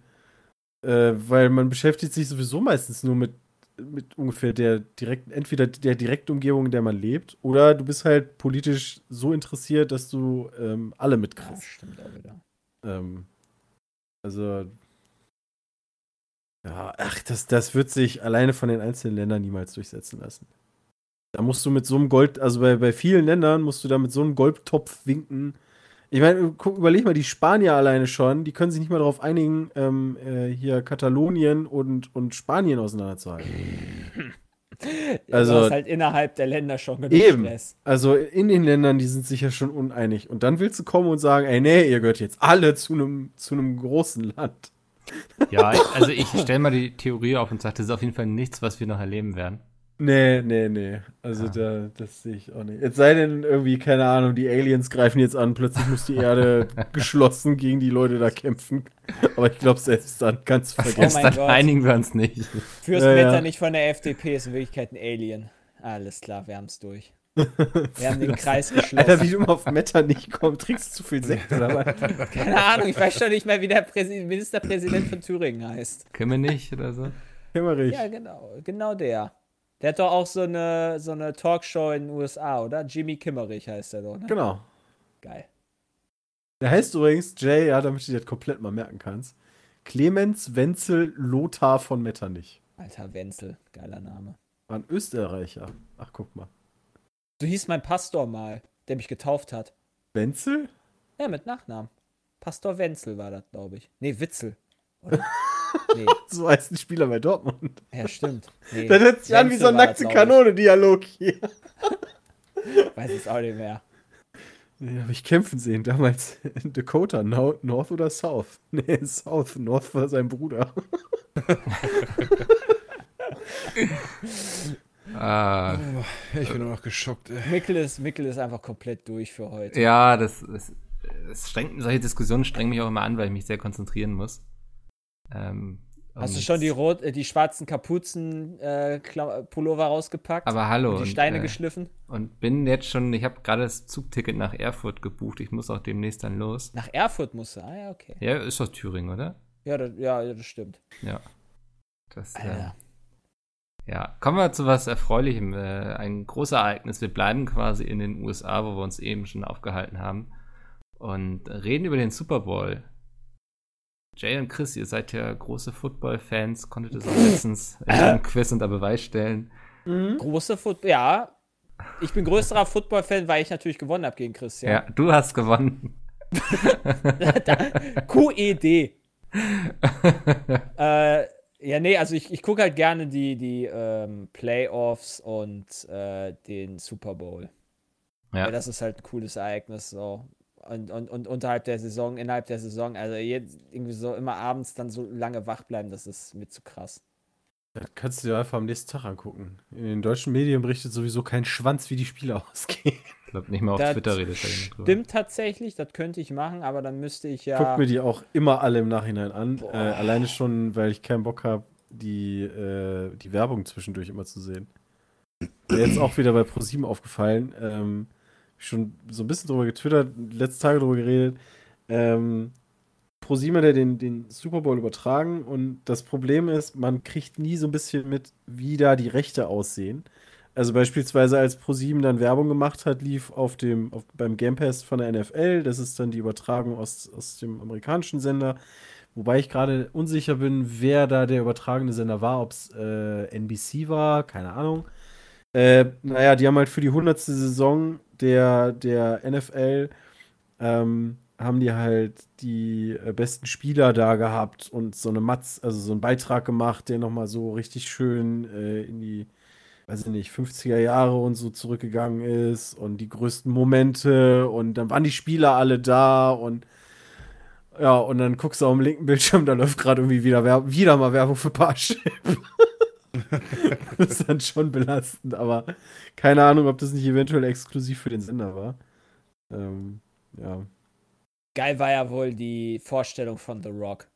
äh, weil man beschäftigt sich sowieso meistens nur mit, mit ungefähr der direkten, entweder der direkten Umgebung, in der man lebt, oder du bist halt politisch so interessiert, dass du ähm, alle Ja, mitkriegst. stimmt auch wieder. Ähm, also. Ja, ach, das, das wird sich alleine von den einzelnen Ländern niemals durchsetzen lassen. Da musst du mit so einem Gold, also bei, bei vielen Ländern musst du da mit so einem Goldtopf winken. Ich meine, guck, überleg mal, die Spanier alleine schon, die können sich nicht mal darauf einigen, ähm, äh, hier Katalonien und, und Spanien auseinanderzuhalten. Ja, Also- du hast halt innerhalb der Länder schon genug Eben. Stress. Also in den Ländern, die sind sich ja schon uneinig. Und dann willst du kommen und sagen, ey, nee, ihr gehört jetzt alle zu einem zu einem großen Land. Ja, also ich stelle mal die Theorie auf und sage, das ist auf jeden Fall nichts, was wir noch erleben werden. Nee, nee, nee. Also Ah. da, das sehe ich auch nicht. Es sei denn irgendwie, keine Ahnung, die Aliens greifen jetzt an, plötzlich muss die Erde geschlossen gegen die Leute da kämpfen. Aber ich glaube, selbst dann kannst du Oh vergessen. mein Dann Gott. einigen wir uns nicht. Fürst Ja, ja. Metternich von der FDP ist in Wirklichkeit ein Alien. Alles klar, wir haben es durch. Wir haben den Kreis geschlossen. Alter, wie du immer auf Meta nicht kommst, trinkst du zu viel Sekt oder was? Keine Ahnung, ich weiß schon nicht mehr, wie der Präsi Ministerpräsident von Thüringen heißt. Können wir nicht oder so? Kämmerich. Ja, genau, genau der. Der hat doch auch so eine, so eine Talkshow in den USA, oder? Jimmy Kimmerich heißt der doch, ne? Genau. Geil. Der heißt übrigens, Jay, ja, damit du dir das komplett mal merken kannst, Clemens Wenzel Lothar von Metternich. Alter Wenzel, geiler Name. War ein Österreicher. Ach, guck mal. So hieß mein Pastor mal, der mich getauft hat. Wenzel? Ja, mit Nachnamen. Pastor Wenzel war das, glaube ich. Nee, Witzel. Oder? nee, So heißt ein Spieler bei Dortmund. ja, stimmt. Nee, Das hört sich an wie so ein nackte ich. Kanone-Dialog hier. Weiß es auch nicht mehr. Den habe ich kämpfen sehen, damals in Dakota, no North oder South? Nee, South. North war sein Bruder. Ah, Ich bin nur noch geschockt, ey. Mickel ist, Mickel ist einfach komplett durch für heute. ja, das, das, das strengt, solche Diskussionen strengen mich auch immer an, weil ich mich sehr konzentrieren muss. Ähm, Hast du und- schon die, rot, äh, die schwarzen Kapuzen äh, Pullover rausgepackt? Aber hallo. Und die und, Steine äh, geschliffen? Und bin jetzt schon, ich habe gerade das Zugticket nach Erfurt gebucht. Ich muss auch demnächst dann los. Nach Erfurt musst du. Ah ja, okay. Ja, ist doch Thüringen, oder? Ja, das, ja, das stimmt. Ja. Das, äh, Alter. ja, kommen wir zu was Erfreulichem. Äh, ein großes Ereignis. Wir bleiben quasi in den USA, wo wir uns eben schon aufgehalten haben. Und reden über den Super Bowl. Jay und Chris, ihr seid ja große Football-Fans, konntet es auch letztens in einem Quiz unter Beweis stellen. Große Football. Ja. Ich bin größerer Football-Fan, weil ich natürlich gewonnen habe gegen Ja. Christian. du hast gewonnen. QED. äh, ja, nee, also ich, ich gucke halt gerne die, die ähm, Playoffs und äh, den Super Bowl. ja. Ja, das ist halt ein cooles Ereignis so. Und, und, und unterhalb der Saison, innerhalb der Saison, also jetzt irgendwie so immer abends dann so lange wach bleiben, das ist mir zu krass. Das kannst du dir einfach am nächsten Tag angucken. In den deutschen Medien berichtet sowieso kein Schwanz, wie die Spiele ausgehen. Ich glaube, nicht mal auf Das Twitter redet er drüber. Stimmt tatsächlich, das könnte ich machen, aber dann müsste ich ja. Guck mir die auch immer alle im Nachhinein an. Äh, alleine schon, weil ich keinen Bock habe, die, äh, die Werbung zwischendurch immer zu sehen. Mir jetzt auch wieder bei ProSieben aufgefallen. Ähm, schon so ein bisschen drüber getwittert, letzte Tage drüber geredet. Ähm, ProSieben hat ja den, den Super Bowl übertragen und das Problem ist, man kriegt nie so ein bisschen mit, wie da die Rechte aussehen. Also beispielsweise als ProSieben dann Werbung gemacht hat, lief auf dem, auf, beim Game Pass von der NFL, das ist dann die Übertragung aus, aus dem amerikanischen Sender, wobei ich gerade unsicher bin, wer da der übertragende Sender war, ob es äh, NBC war, keine Ahnung. Äh, naja, die haben halt für die 100. Saison der, der NFL ähm, haben die halt die äh, besten Spieler da gehabt und so eine Matz, also so einen Beitrag gemacht, der nochmal so richtig schön äh, in die, weiß ich nicht, 50er Jahre und so zurückgegangen ist und die größten Momente und dann waren die Spieler alle da und Ja, und dann guckst du auf dem linken Bildschirm, da läuft gerade irgendwie wieder, wieder mal Werbung für Parship. das ist dann schon belastend, aber keine Ahnung, ob das nicht eventuell exklusiv für den Sender war. Ähm, ja. Geil war ja wohl die Vorstellung von The Rock.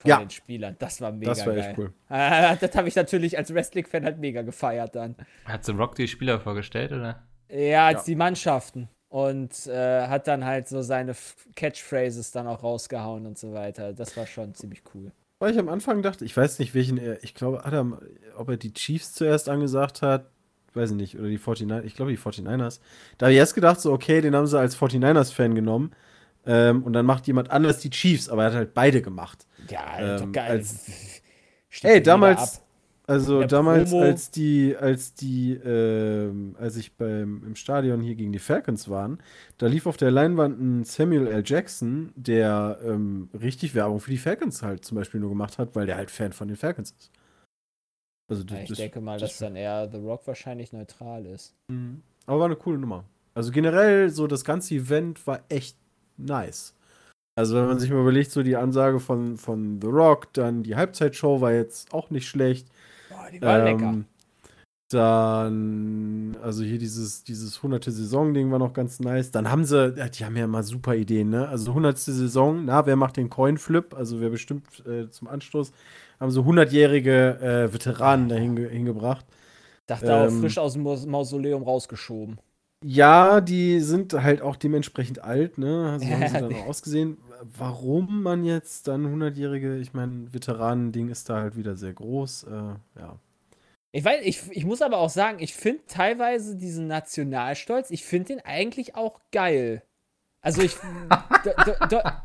Von Ja. den Spielern. Das war mega Das war geil. echt cool. Äh, das habe ich natürlich als Wrestling-Fan halt mega gefeiert dann. Hat The Rock die Spieler vorgestellt, oder? Ja, als Ja. die Mannschaften. Und äh, hat dann halt so seine Catchphrases dann auch rausgehauen und so weiter. Das war schon ziemlich cool. Weil ich am Anfang dachte, ich weiß nicht, welchen er, ich glaube, er, ob er die Chiefs zuerst angesagt hat, weiß ich nicht, oder die 49ers, ich glaube die 49ers. Da habe ich erst gedacht, so, okay, den haben sie als 49ers-Fan genommen. Ähm, und dann macht jemand anders die Chiefs, aber er hat halt beide gemacht. Ja, Ähm, doch geil. als- Ey, damals. Also Der damals, Promo. als die, als die, ähm, als ich beim, im Stadion hier gegen die Falcons waren, da lief auf der Leinwand ein Samuel L. Jackson, der ähm, richtig Werbung für die Falcons halt zum Beispiel nur gemacht hat, weil der halt Fan von den Falcons ist. Also Ja, ich das, denke mal, das- dass dann eher The Rock wahrscheinlich neutral ist. Mhm. Aber war eine coole Nummer. Also generell, so das ganze Event war echt nice. Also wenn man sich mal überlegt, so die Ansage von, von The Rock, dann die Halbzeitshow war jetzt auch nicht schlecht. Die war lecker. Ähm, Dann, also hier dieses, dieses 100. Saison-Ding war noch ganz nice. Dann haben sie, ja, die haben ja immer super Ideen, ne? Also 100. Saison, na, wer macht den Coin-Flip? Also wer bestimmt äh, zum Anstoß, haben so 100-jährige äh, Veteranen dahin ge hingebracht. Dachte auch ähm, frisch aus dem Maus- Mausoleum rausgeschoben. Ja, die sind halt auch dementsprechend alt, ne? Also haben sie dann auch ausgesehen. Warum man jetzt dann 100-jährige, ich meine, Veteranen-Ding ist da halt wieder sehr groß. Äh, ja. Ich weiß, ich, ich muss aber auch sagen, ich finde teilweise diesen Nationalstolz, ich finde den eigentlich auch geil. Also ich. da, da, da,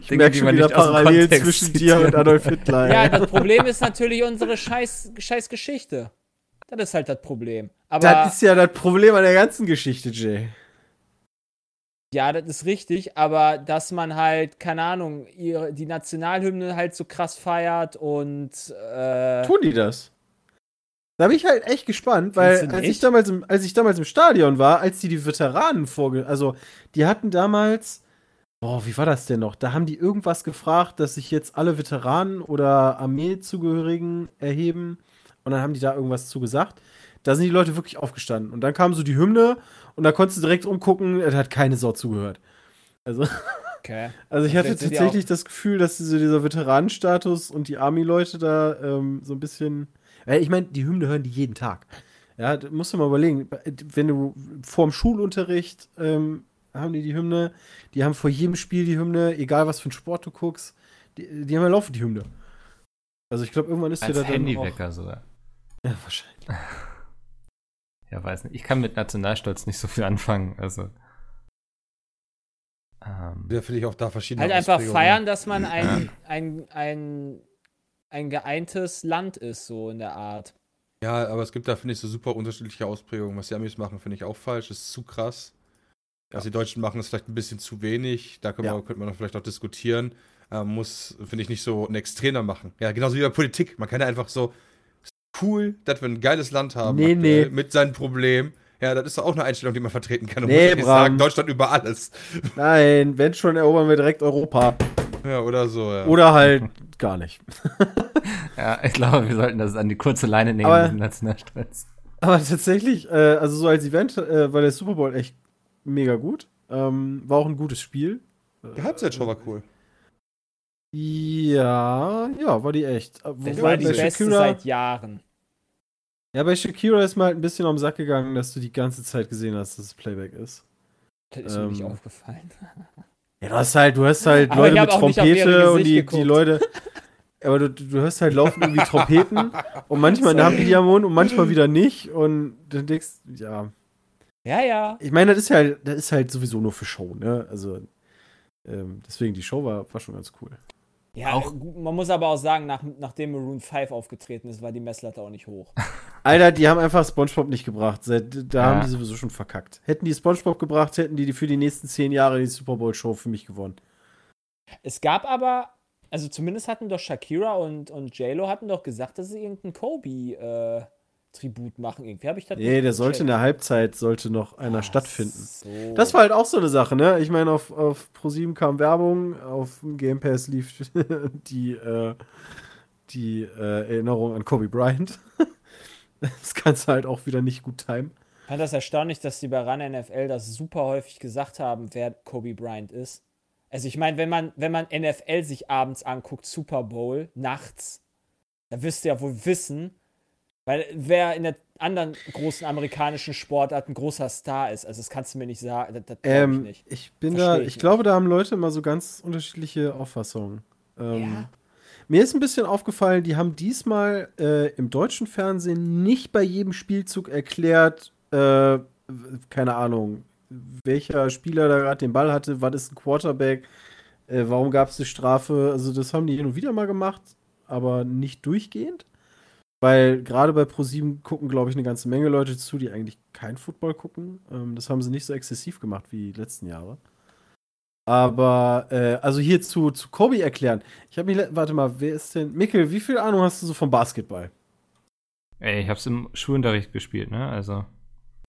Ich merke die schon man wieder parallel zwischen dir und Adolf Hitler. ja, das Problem ist natürlich unsere scheiß, scheiß Geschichte. Das ist halt das Problem. Aber das ist ja das Problem an der ganzen Geschichte, Jay. Ja, das ist richtig, aber dass man halt, keine Ahnung, ihre, die Nationalhymne halt so krass feiert und äh, Tun die das? Da bin ich halt echt gespannt, weil als ich, damals im, als ich damals im Stadion war, als die die Veteranen vorge... Also, die hatten damals... Boah, wie war das denn noch? Da haben die irgendwas gefragt, dass sich jetzt alle Veteranen oder Armeezugehörigen erheben. Und dann haben die da irgendwas zu gesagt. Da sind die Leute wirklich aufgestanden. Und dann kam so die Hymne und da konntest du direkt umgucken, da hat keine Sau zugehört. Also, okay. also ich hatte sind die tatsächlich das Gefühl, dass diese, dieser Veteranenstatus und die Army-Leute da ähm, so ein bisschen. Weil ich meine, die Hymne hören die jeden Tag. Ja, da musst du mal überlegen, wenn du vorm Schulunterricht ähm, haben die die Hymne, die haben vor jedem Spiel die Hymne, egal was für einen Sport du guckst, die, die haben ja laufend die Hymne. Also ich glaube, irgendwann ist dir Als da dann auch, Handywecker sogar. Ja, wahrscheinlich. Ja, weiß nicht. Ich kann mit Nationalstolz nicht so viel anfangen. Also. Ähm, Da finde ich auch da verschiedene Halt einfach feiern, dass man ein, ein, ein, ein geeintes Land ist, so in der Art. Ja, aber es gibt da, finde ich, so super unterschiedliche Ausprägungen. Was die Amis machen, finde ich auch falsch. Das ist zu krass. Was die Deutschen machen, ist vielleicht ein bisschen zu wenig. Da können Ja. wir, könnte man vielleicht auch diskutieren. Ähm, muss, finde ich, nicht so ein Extremer machen. Ja, genauso wie bei Politik. Man kann ja einfach so, cool, dass wir ein geiles Land haben. Nee, aktuell, nee. Mit seinen Problemen. Ja, das ist doch auch eine Einstellung, die man vertreten kann. Und Nee, muss sagen, Deutschland über alles. Nein, wenn schon, erobern wir direkt Europa. Ja, oder so, ja. Oder halt gar nicht. ja, ich glaube, wir sollten das an die kurze Leine nehmen, Aber- diesen Nationalstolz. Aber tatsächlich, äh, also so als Event äh, war der Super Bowl echt mega gut. Ähm, war auch ein gutes Spiel. die Halbzeitshow war cool. Ja, ja, war die echt. Äh, Das war die beste Shakira, seit Jahren. Ja, bei Shakira ist mir halt ein bisschen am Sack gegangen, dass du die ganze Zeit gesehen hast, dass es Playback ist. Das ist mir nicht Ähm, aufgefallen. Ja, du hast halt, du hast halt Aber Leute mit Trompete und die, die. Leute. Aber du, du hörst halt laufen irgendwie Trompeten und manchmal haben die die am Mund und manchmal wieder nicht. Und dann denkst ja. Ja, ja. Ich meine, das ist ja das ist halt sowieso nur für Show, ne? Also ähm, deswegen, die Show war, war schon ganz cool. Ja, Auch- gut, man muss aber auch sagen, nach, nachdem Maroon 5 aufgetreten ist, war die Messlatte auch nicht hoch. Alter, die haben einfach Spongebob nicht gebracht. Da Ja. haben die sowieso schon verkackt. Hätten die Spongebob gebracht, hätten die für die nächsten zehn Jahre die Super Bowl Show für mich gewonnen. Es gab aber, also zumindest hatten doch Shakira und, und J-Lo hatten doch gesagt, dass sie irgendeinen Kobe, äh, Tribut machen. Irgendwie habe ich das Nee, der sollte in der Halbzeit sollte noch einer Ach stattfinden. So. Das war halt auch so eine Sache, ne? Ich meine, auf, auf ProSieben kam Werbung, auf dem Game Pass lief die, äh, die äh, Erinnerung an Kobe Bryant. Das kannst du halt auch wieder nicht gut timen. Ich fand das erstaunlich, dass die bei RAN NFL das super häufig gesagt haben, wer Kobe Bryant ist. Also ich meine, wenn man, wenn man NFL sich abends anguckt, Super Bowl, nachts, da wirst du ja wohl wissen, weil wer in der anderen großen amerikanischen Sportart ein großer Star ist. Also das kannst du mir nicht sagen, das, das glaub ich Ähm, nicht. ich bin Versteh da, ich ich nicht. glaube, da haben Leute immer so ganz unterschiedliche Auffassungen. Ähm, Ja. Mir ist ein bisschen aufgefallen, die haben diesmal äh, im deutschen Fernsehen nicht bei jedem Spielzug erklärt, äh, keine Ahnung, welcher Spieler da gerade den Ball hatte, was ist ein Quarterback, äh, warum gab es eine Strafe. Also das haben die hin und wieder mal gemacht, aber nicht durchgehend. Weil gerade bei ProSieben gucken, glaube ich, eine ganze Menge Leute zu, die eigentlich kein Football gucken. Ähm, das haben sie nicht so exzessiv gemacht wie die letzten Jahre. Aber, äh, also hier zu, zu Kobe erklären. Ich habe mich, warte mal, wer ist denn, Mikkel, wie viel Ahnung hast du so vom Basketball? Ey, ich hab's im Schulunterricht gespielt, ne? Also.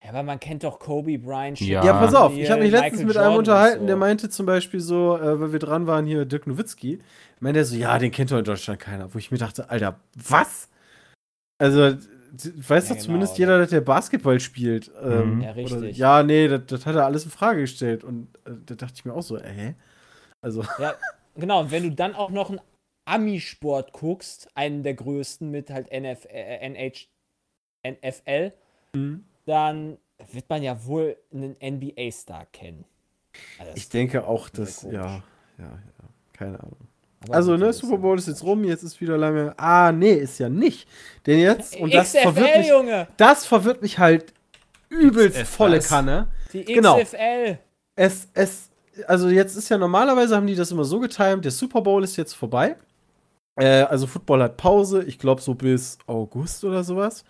Ja, aber man kennt doch Kobe Bryant. Ja. Ja, pass auf, ich habe mich letztens Michael mit einem Jordan unterhalten, so. der meinte zum Beispiel so, äh, weil wir dran waren hier, Dirk Nowitzki, meinte er so, ja, den kennt doch in Deutschland keiner. Wo ich mir dachte, Alter, was? Also, weiß Ja, doch zumindest genau, jeder, dass der Basketball spielt. Ähm, Mhm. Ja, richtig. Oder, ja, nee, das, das hat er alles in Frage gestellt. Und äh, da dachte ich mir auch so, äh, also, Ja, genau. Und wenn du dann auch noch einen Ami-Sport guckst, einen der größten mit halt NF, äh, NH, NFL, Mhm. dann wird man ja wohl einen NBA-Star kennen. Also ich denke auch, dass, ja, ja, ja, keine Ahnung. Aber Also, ne, Super Bowl ist jetzt rum, jetzt ist wieder lange. Ah, nee, ist ja nicht. Denn jetzt, und das XFL, verwirrt mich, Junge! das verwirrt mich halt übelst XFL. volle Kanne. Die genau. XFL! Es, es, also jetzt ist ja normalerweise haben die das immer so getimt, der Super Bowl ist jetzt vorbei. Äh, also Football hat Pause, ich glaube so bis August oder sowas.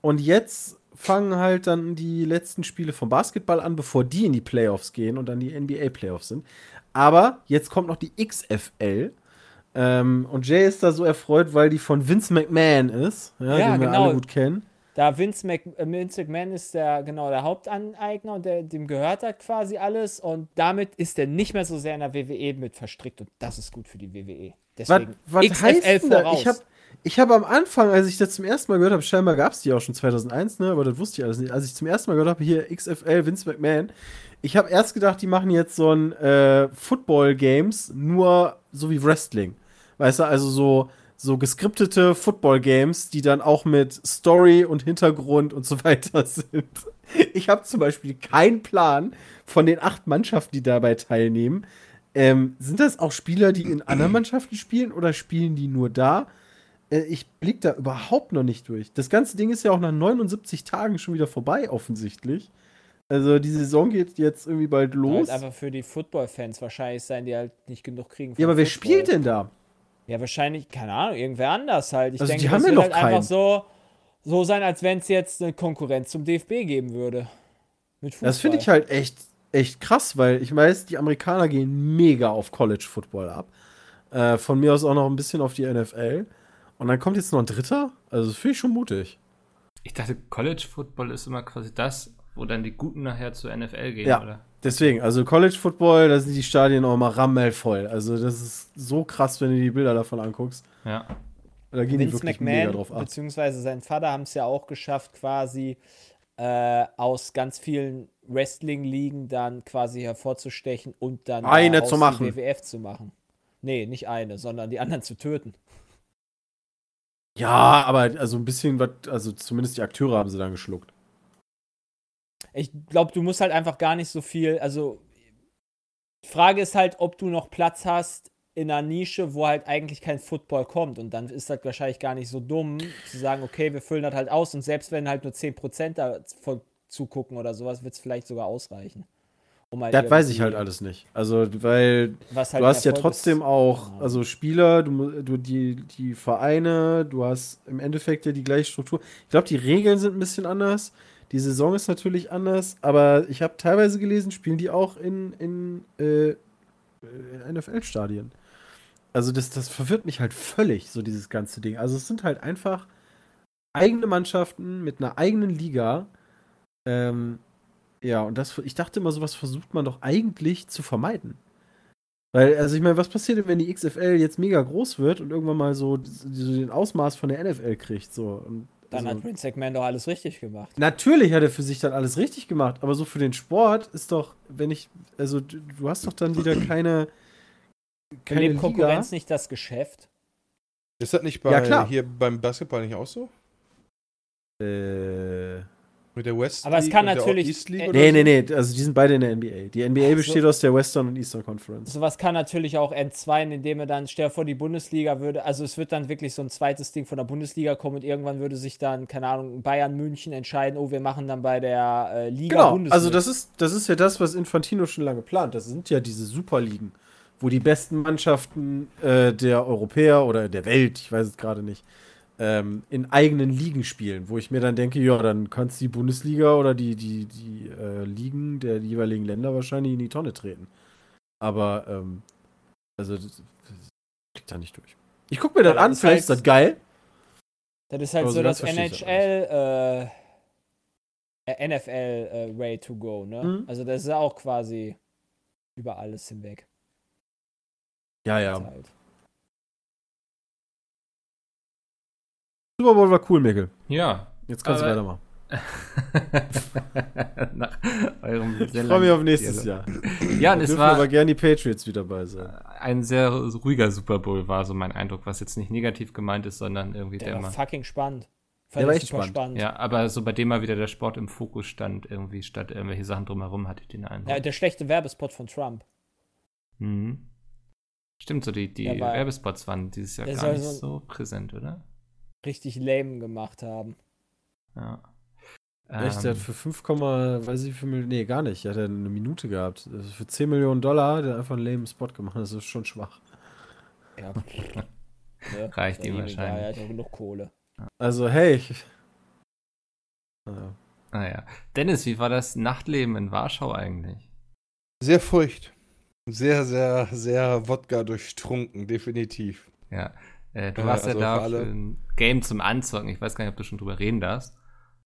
Und jetzt fangen halt dann die letzten Spiele vom Basketball an, bevor die in die Playoffs gehen und dann die NBA Playoffs sind. Aber jetzt kommt noch die XFL. Ähm, und Jay ist da so erfreut, weil die von Vince McMahon ist, ja, Ja, den wir genau. alle gut kennen. Da Vince, Mc, äh, Vince McMahon ist der, genau, der Hauptaneigner und der, dem gehört halt quasi alles und damit ist er nicht mehr so sehr in der WWE mit verstrickt und das ist gut für die WWE. Was, Deswegen was heißt denn da? voraus. Ich habe ich hab am Anfang, als ich das zum ersten Mal gehört habe, scheinbar gab es die auch schon 2001, ne? aber das wusste ich alles nicht. Als ich zum ersten Mal gehört habe, hier XFL, Vince McMahon, ich habe erst gedacht, die machen jetzt so ein äh, Football-Games, nur so wie Wrestling. Weißt du, also so, so geskriptete Football-Games, die dann auch mit Story und Hintergrund und so weiter sind. Ich habe zum Beispiel keinen Plan von den acht Mannschaften, die dabei teilnehmen. Ähm, sind das auch Spieler, die in anderen Mannschaften spielen oder spielen die nur da? Äh, ich blick da überhaupt noch nicht durch. Das ganze Ding ist ja auch nach 79 Tagen schon wieder vorbei, offensichtlich. Also die Saison geht jetzt irgendwie bald los. Halt einfach für die Football-Fans wahrscheinlich sein, die halt nicht genug kriegen. Ja, aber wer Football. spielt denn da? Ja, wahrscheinlich, keine Ahnung, irgendwer anders halt. Ich Also, denke, die haben das ja wird noch halt einfach keinen. so, so sein, als wenn es jetzt eine Konkurrenz zum DFB geben würde. Das finde ich halt echt, echt krass, weil ich weiß, die Amerikaner gehen mega auf College Football ab. Äh, von mir aus auch noch ein bisschen auf die NFL. Und dann kommt jetzt noch ein Dritter. Also das finde ich schon mutig. Ich dachte, College Football ist immer quasi das, wo dann die Guten nachher zur NFL gehen, Ja. oder? Deswegen, also College Football, da sind die Stadien auch mal rammelvoll. Also das ist so krass, wenn du die Bilder davon anguckst. Ja. Da gehen die Vince wirklich mega McMahon, drauf ab. beziehungsweise sein Vater haben es ja auch geschafft, quasi äh, aus ganz vielen Wrestling-Ligen dann quasi hervorzustechen und dann Eine zu machen. die WWF zu machen. Nee, nicht eine, sondern die anderen zu töten. Ja, aber also ein bisschen was, also zumindest die Akteure haben sie dann geschluckt. Ich glaube, du musst halt einfach gar nicht so viel, also die Frage ist halt, ob du noch Platz hast in einer Nische, wo halt eigentlich kein Football kommt und dann ist das wahrscheinlich gar nicht so dumm zu sagen, okay, wir füllen das halt aus und selbst wenn halt nur 10% davon zugucken oder sowas, wird es vielleicht sogar ausreichen. Um halt Das weiß ich halt alles nicht. Also, weil halt du hast ja trotzdem ist. auch, also Spieler, du, du die, die Vereine, du hast im Endeffekt ja die gleiche Struktur. Ich glaube, die Regeln sind ein bisschen anders. Die Saison ist natürlich anders, aber ich habe teilweise gelesen, spielen die auch in, in, äh, in NFL-Stadien. Also das, das verwirrt mich halt völlig, so dieses ganze Ding. Also es sind halt einfach eigene Mannschaften mit einer eigenen Liga. Ähm, ja, und das, ich dachte immer, sowas versucht man doch eigentlich zu vermeiden. Weil, also ich meine, was passiert denn, wenn die XFL jetzt mega groß wird und irgendwann mal so, so den Ausmaß von der NFL kriegt? So. Und, Dann also, hat Prince McMahon doch alles richtig gemacht. Natürlich hat er für sich dann alles richtig gemacht, aber so für den Sport ist doch, wenn ich, also du du hast doch dann wieder keine, keine Liga. Konkurrenz nicht das Geschäft? Ist das nicht bei, Ja, klar. hier beim Basketball nicht auch so? Äh, Mit der West Aber es kann und der natürlich- East League äh, oder nee, so? nee, nee, also die sind beide in der NBA. Die NBA Ach so. besteht aus der Western und Eastern Conference. Sowas kann natürlich auch entzweien, indem er dann, stell dir vor, die Bundesliga würde, also es wird dann wirklich so ein zweites Ding von der Bundesliga kommen und irgendwann würde sich dann, keine Ahnung, Bayern München entscheiden, oh, wir machen dann bei der äh, Liga Genau, Bundesliga. also das ist, das ist ja das, was Infantino schon lange plant. Das sind ja diese Superligen, wo die besten Mannschaften äh, der Europäer oder der Welt, ich weiß es gerade nicht, ähm, in eigenen Ligen spielen, wo ich mir dann denke, ja, dann kannst du die Bundesliga oder die, die, die äh, Ligen der jeweiligen Länder wahrscheinlich in die Tonne treten. Aber, ähm, also, das, das kriegt da nicht durch. Ich guck mir das an, das ist vielleicht ist das geil. Das ist halt so so das NHL, äh, äh, NFL äh, Way to go, ne? Mhm. Also das ist auch quasi über alles hinweg. Ja, ja. Halt. Super Bowl war cool, Mikkel. Ja. Jetzt kannst du weitermachen. Nach eurem Ich freue mich auf nächstes. Jahr. Ja, und Da es dürfen war aber gerne die Patriots wieder bei sein. ein sehr ruhiger Super Bowl, war so mein Eindruck, was jetzt nicht negativ gemeint ist, sondern irgendwie der, Der war mal. fucking spannend. Der war echt super spannend. Ja, aber so bei dem mal wieder der Sport im Fokus stand, irgendwie statt irgendwelche Sachen drumherum, hatte ich den Eindruck. Ja, der schlechte Werbespot von Trump. Mhm. Stimmt, so die, die Werbespots waren dieses Jahr gar nicht so- so präsent, oder? Richtig lame gemacht haben. Ja. Echt, der hat Ähm, für 5, weiß ich wie viel Millionen, nee, gar nicht. Der hat ja eine Minute gehabt. Also für 10 Millionen Dollar, der hat einfach einen lame Spot gemacht. Das ist schon schwach. Ja. ne? Reicht Ist ihm ja wahrscheinlich. egal, Er hat ja genug Kohle. Also, hey. Ich, naja. Naja. Ah, Dennis, wie war das Nachtleben in Warschau eigentlich? Sehr feucht. Sehr, sehr, sehr Wodka durchtrunken, definitiv. Ja. Äh, du Ja, warst also ja da für alle- für ein Game zum Anzocken. Ich weiß gar nicht, ob du schon drüber reden darfst.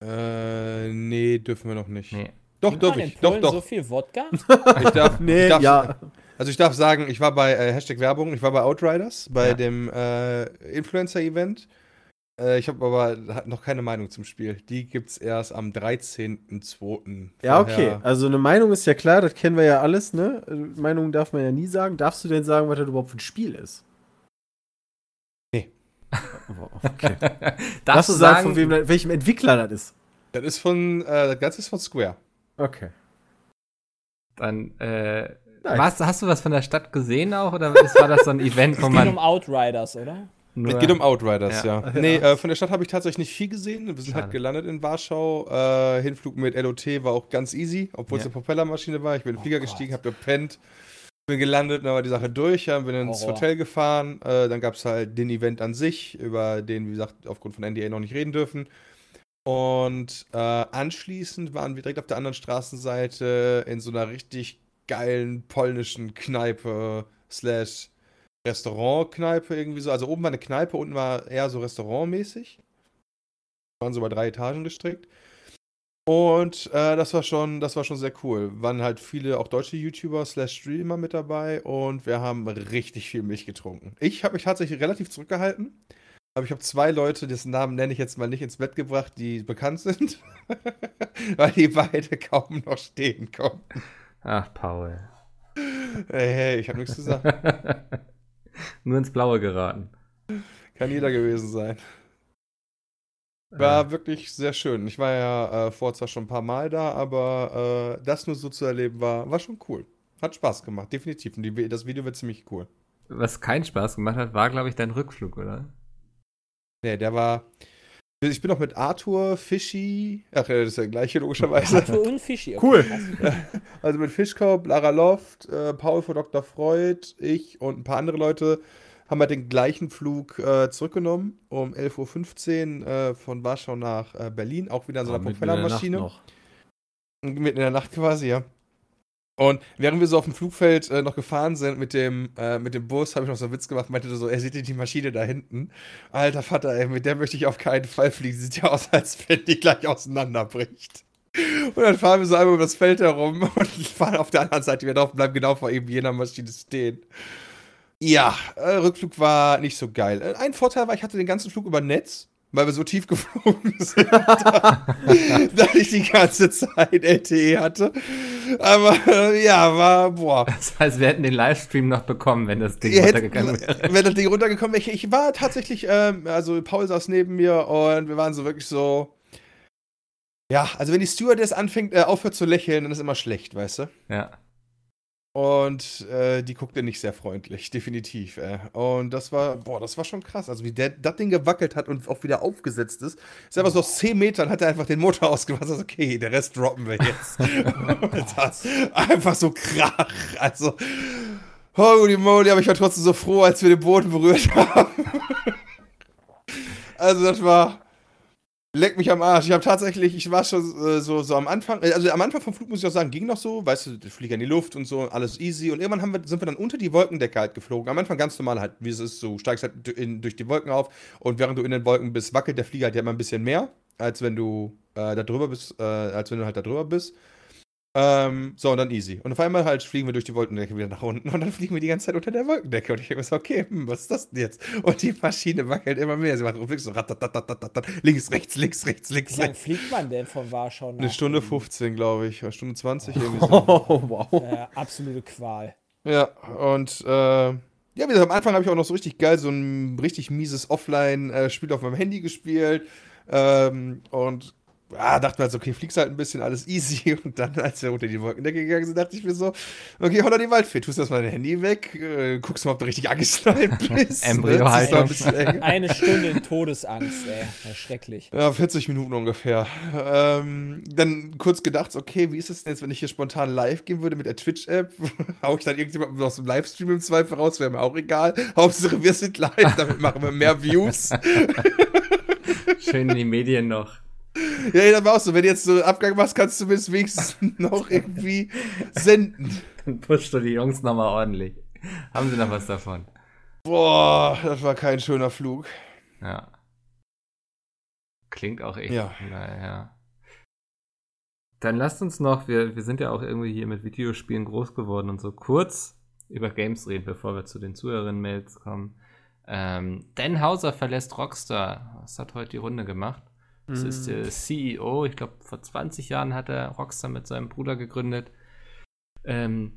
Äh, nee, dürfen wir noch nicht. Nee. Doch, Trinkt doch, ich, doch, doch. so viel Wodka? Ich darf, Nee, ich darf, ja. Also ich darf sagen, ich war bei äh, Hashtag Werbung, ich war bei Outriders, bei Ja. dem äh, Influencer-Event. Äh, ich habe aber noch keine Meinung zum Spiel. Die gibt's erst am 13.02. Ja, okay. Also, eine Meinung ist ja klar, das kennen wir ja alles, ne? Äh, Meinung darf man ja nie sagen. Darfst du denn sagen, was das überhaupt für ein Spiel ist? Okay. Darfst, Darfst du sagen, von wem, welchem Entwickler das ist? Das ist von, äh, das Ganze ist von Square. Okay. Dann, äh, was, hast du was von der Stadt gesehen auch? Oder war das so ein Event, wo Es geht um man Outriders, oder? nur. Es geht um Outriders, Ja. ja. Nee, äh, von der Stadt habe ich tatsächlich nicht viel gesehen. Wir sind Schade. halt gelandet in Warschau. Äh, Hinflug mit LOT war auch ganz easy, obwohl es Ja. eine Propellermaschine war. Ich bin in den Oh Flieger Gott. gestiegen, habe gepennt, bin gelandet, dann war die Sache durch, dann bin ins Horror. Hotel gefahren. Äh, dann gab es halt den Event an sich, über den, wie gesagt, aufgrund von NDA noch nicht reden dürfen. Und äh, anschließend waren wir direkt auf der anderen Straßenseite in so einer richtig geilen polnischen Kneipe slash Restaurantkneipe irgendwie so. Also oben war eine Kneipe, unten war eher so restaurantmäßig. Waren so bei drei Etagen gestrickt. Und äh, das war schon, das war schon sehr cool. Waren halt viele auch deutsche YouTuber slash Streamer mit dabei und wir haben richtig viel Milch getrunken. Ich habe mich tatsächlich relativ zurückgehalten. Aber ich habe zwei Leute, dessen Namen nenne ich jetzt mal nicht ins Bett gebracht, die bekannt sind. Weil die beide kaum noch stehen konnten. Ach, Paul. Hey, hey, ich habe nichts gesagt. nur ins Blaue geraten. Kann jeder gewesen sein. War wirklich sehr schön. Ich war ja äh, vor zwar schon ein paar Mal da, aber äh, das nur so zu erleben war, war schon cool. Hat Spaß gemacht, definitiv. Und die, das Video wird ziemlich cool. Was keinen Spaß gemacht hat, war, glaube ich, dein Rückflug, oder? Nee, der war. Ich bin noch mit Arthur, Fischi. Ach ja, das ist ja der gleiche, logischerweise. Arthur und Fischi. okay, Cool. Also mit Fischkopf, Lara Loft, äh, Paul von Dr. Freud, ich und ein paar andere Leute haben halt den gleichen Flug äh, zurückgenommen um 11.15 Uhr äh, von Warschau nach äh, Berlin, auch wieder in so einer Propellermaschine. Mitten in der Nacht quasi, ja. Und während wir so auf dem Flugfeld äh, noch gefahren sind mit dem, äh, mit dem Bus, habe ich noch so einen Witz gemacht, meinte so, er sieht die Maschine da hinten. Alter Vater, ey, mit der möchte ich auf keinen Fall fliegen. Sieht ja aus, als wenn die gleich auseinanderbricht. Und dann fahren wir so einmal über das Feld herum und fahren auf der anderen Seite wieder drauf und bleiben genau vor eben jener Maschine stehen. Ja, äh, Rückflug war nicht so geil. Äh, ein Vorteil war, ich hatte den ganzen Flug über Netz, weil wir so tief geflogen sind, da, da ich die ganze Zeit LTE hatte. Aber äh, ja, war, boah. Das heißt, wir hätten den Livestream noch bekommen, wenn das Ding Ihr hättet- runtergegangen wäre. Wenn das Ding runtergekommen wäre, ich, ich war tatsächlich, ähm, also Paul saß neben mir und wir waren so wirklich so. Ja, also wenn die Stewardess anfängt, äh, aufhört zu lächeln, dann ist immer schlecht, weißt du? Ja. Und äh, die guckte nicht sehr freundlich, definitiv. Äh. Und das war, boah, das war schon krass. Also wie der das Ding gewackelt hat und auch wieder aufgesetzt ist. Ist einfach so aus 10 Metern hat er einfach den Motor ausgemacht. Also, okay, der Rest droppen wir jetzt. das einfach so krach. Also, holy moly, aber ich war trotzdem so froh, als wir den Boden berührt haben. also das war. Leck mich am Arsch. Ich habe tatsächlich, ich war schon äh, so, so am Anfang, äh, also am Anfang vom Flug muss ich auch sagen, ging noch so, weißt du, der Flieger in die Luft und so, alles easy. Und irgendwann wir, sind wir dann unter die Wolkendecke halt geflogen. Am Anfang ganz normal halt, wie es ist, du steigst halt in, durch die Wolken auf und während du in den Wolken bist, wackelt der Flieger halt ja immer ein bisschen mehr, als wenn du äh, da drüber bist, äh, als wenn du halt da drüber bist. Ähm, so, und dann easy. Und auf einmal halt fliegen wir durch die Wolkendecke wieder nach unten und dann fliegen wir die ganze Zeit unter der Wolkendecke. Und ich denke mir so, okay, hm, was ist das denn jetzt? Und die Maschine wackelt immer mehr. Sie macht wirklich so ratatatatatatat, links, rechts, links, rechts, links, Wie lange fliegt man denn von Warschau nach? Eine Stunde Berlin? 15, glaube ich. Oder Stunde 20 irgendwie so. Oh, wow. Äh, absolute Qual. Ja, und äh, ja, wie gesagt, am Anfang habe ich auch noch so richtig geil so ein richtig mieses Offline-Spiel auf meinem Handy gespielt. Ähm, und ja, dachte mir halt so, okay, fliegst halt ein bisschen, alles easy. Und dann, als wir unter die Wolkendecke gegangen sind, dachte ich mir so, okay, holla die Waldfee, tust erstmal dein Handy weg, äh, guckst mal, ob du richtig angeschnallt bist. Ziehst noch ein. Eine Stunde in Todesangst, ey. Ja, schrecklich. Ja, 40 Minuten ungefähr. Ähm, dann kurz gedacht, okay, wie ist es denn jetzt, wenn ich hier spontan live gehen würde mit der Twitch-App? Hau ich dann irgendjemanden aus dem Livestream im Zweifel raus, wäre mir auch egal. Hauptsache, wir sind live, damit machen wir mehr Views. Schön in die Medien noch. ja, das war auch so. Wenn du jetzt so Abgang machst, kannst du mir wenigstens noch irgendwie senden. Dann pusht du die Jungs nochmal ordentlich. Haben sie noch was davon? Boah, das war kein schöner Flug. Ja. Klingt auch echt. Ja. Naja. Dann lasst uns noch, wir, wir sind ja auch irgendwie hier mit Videospielen groß geworden und so kurz über Games reden, bevor wir zu den Zuhörerinnen-Mails kommen. Ähm, Dan Hauser verlässt Rockstar. Das hat heute die Runde gemacht. Das ist der CEO. Ich glaube, vor 20 Jahren hat er Rockstar mit seinem Bruder gegründet. Ähm,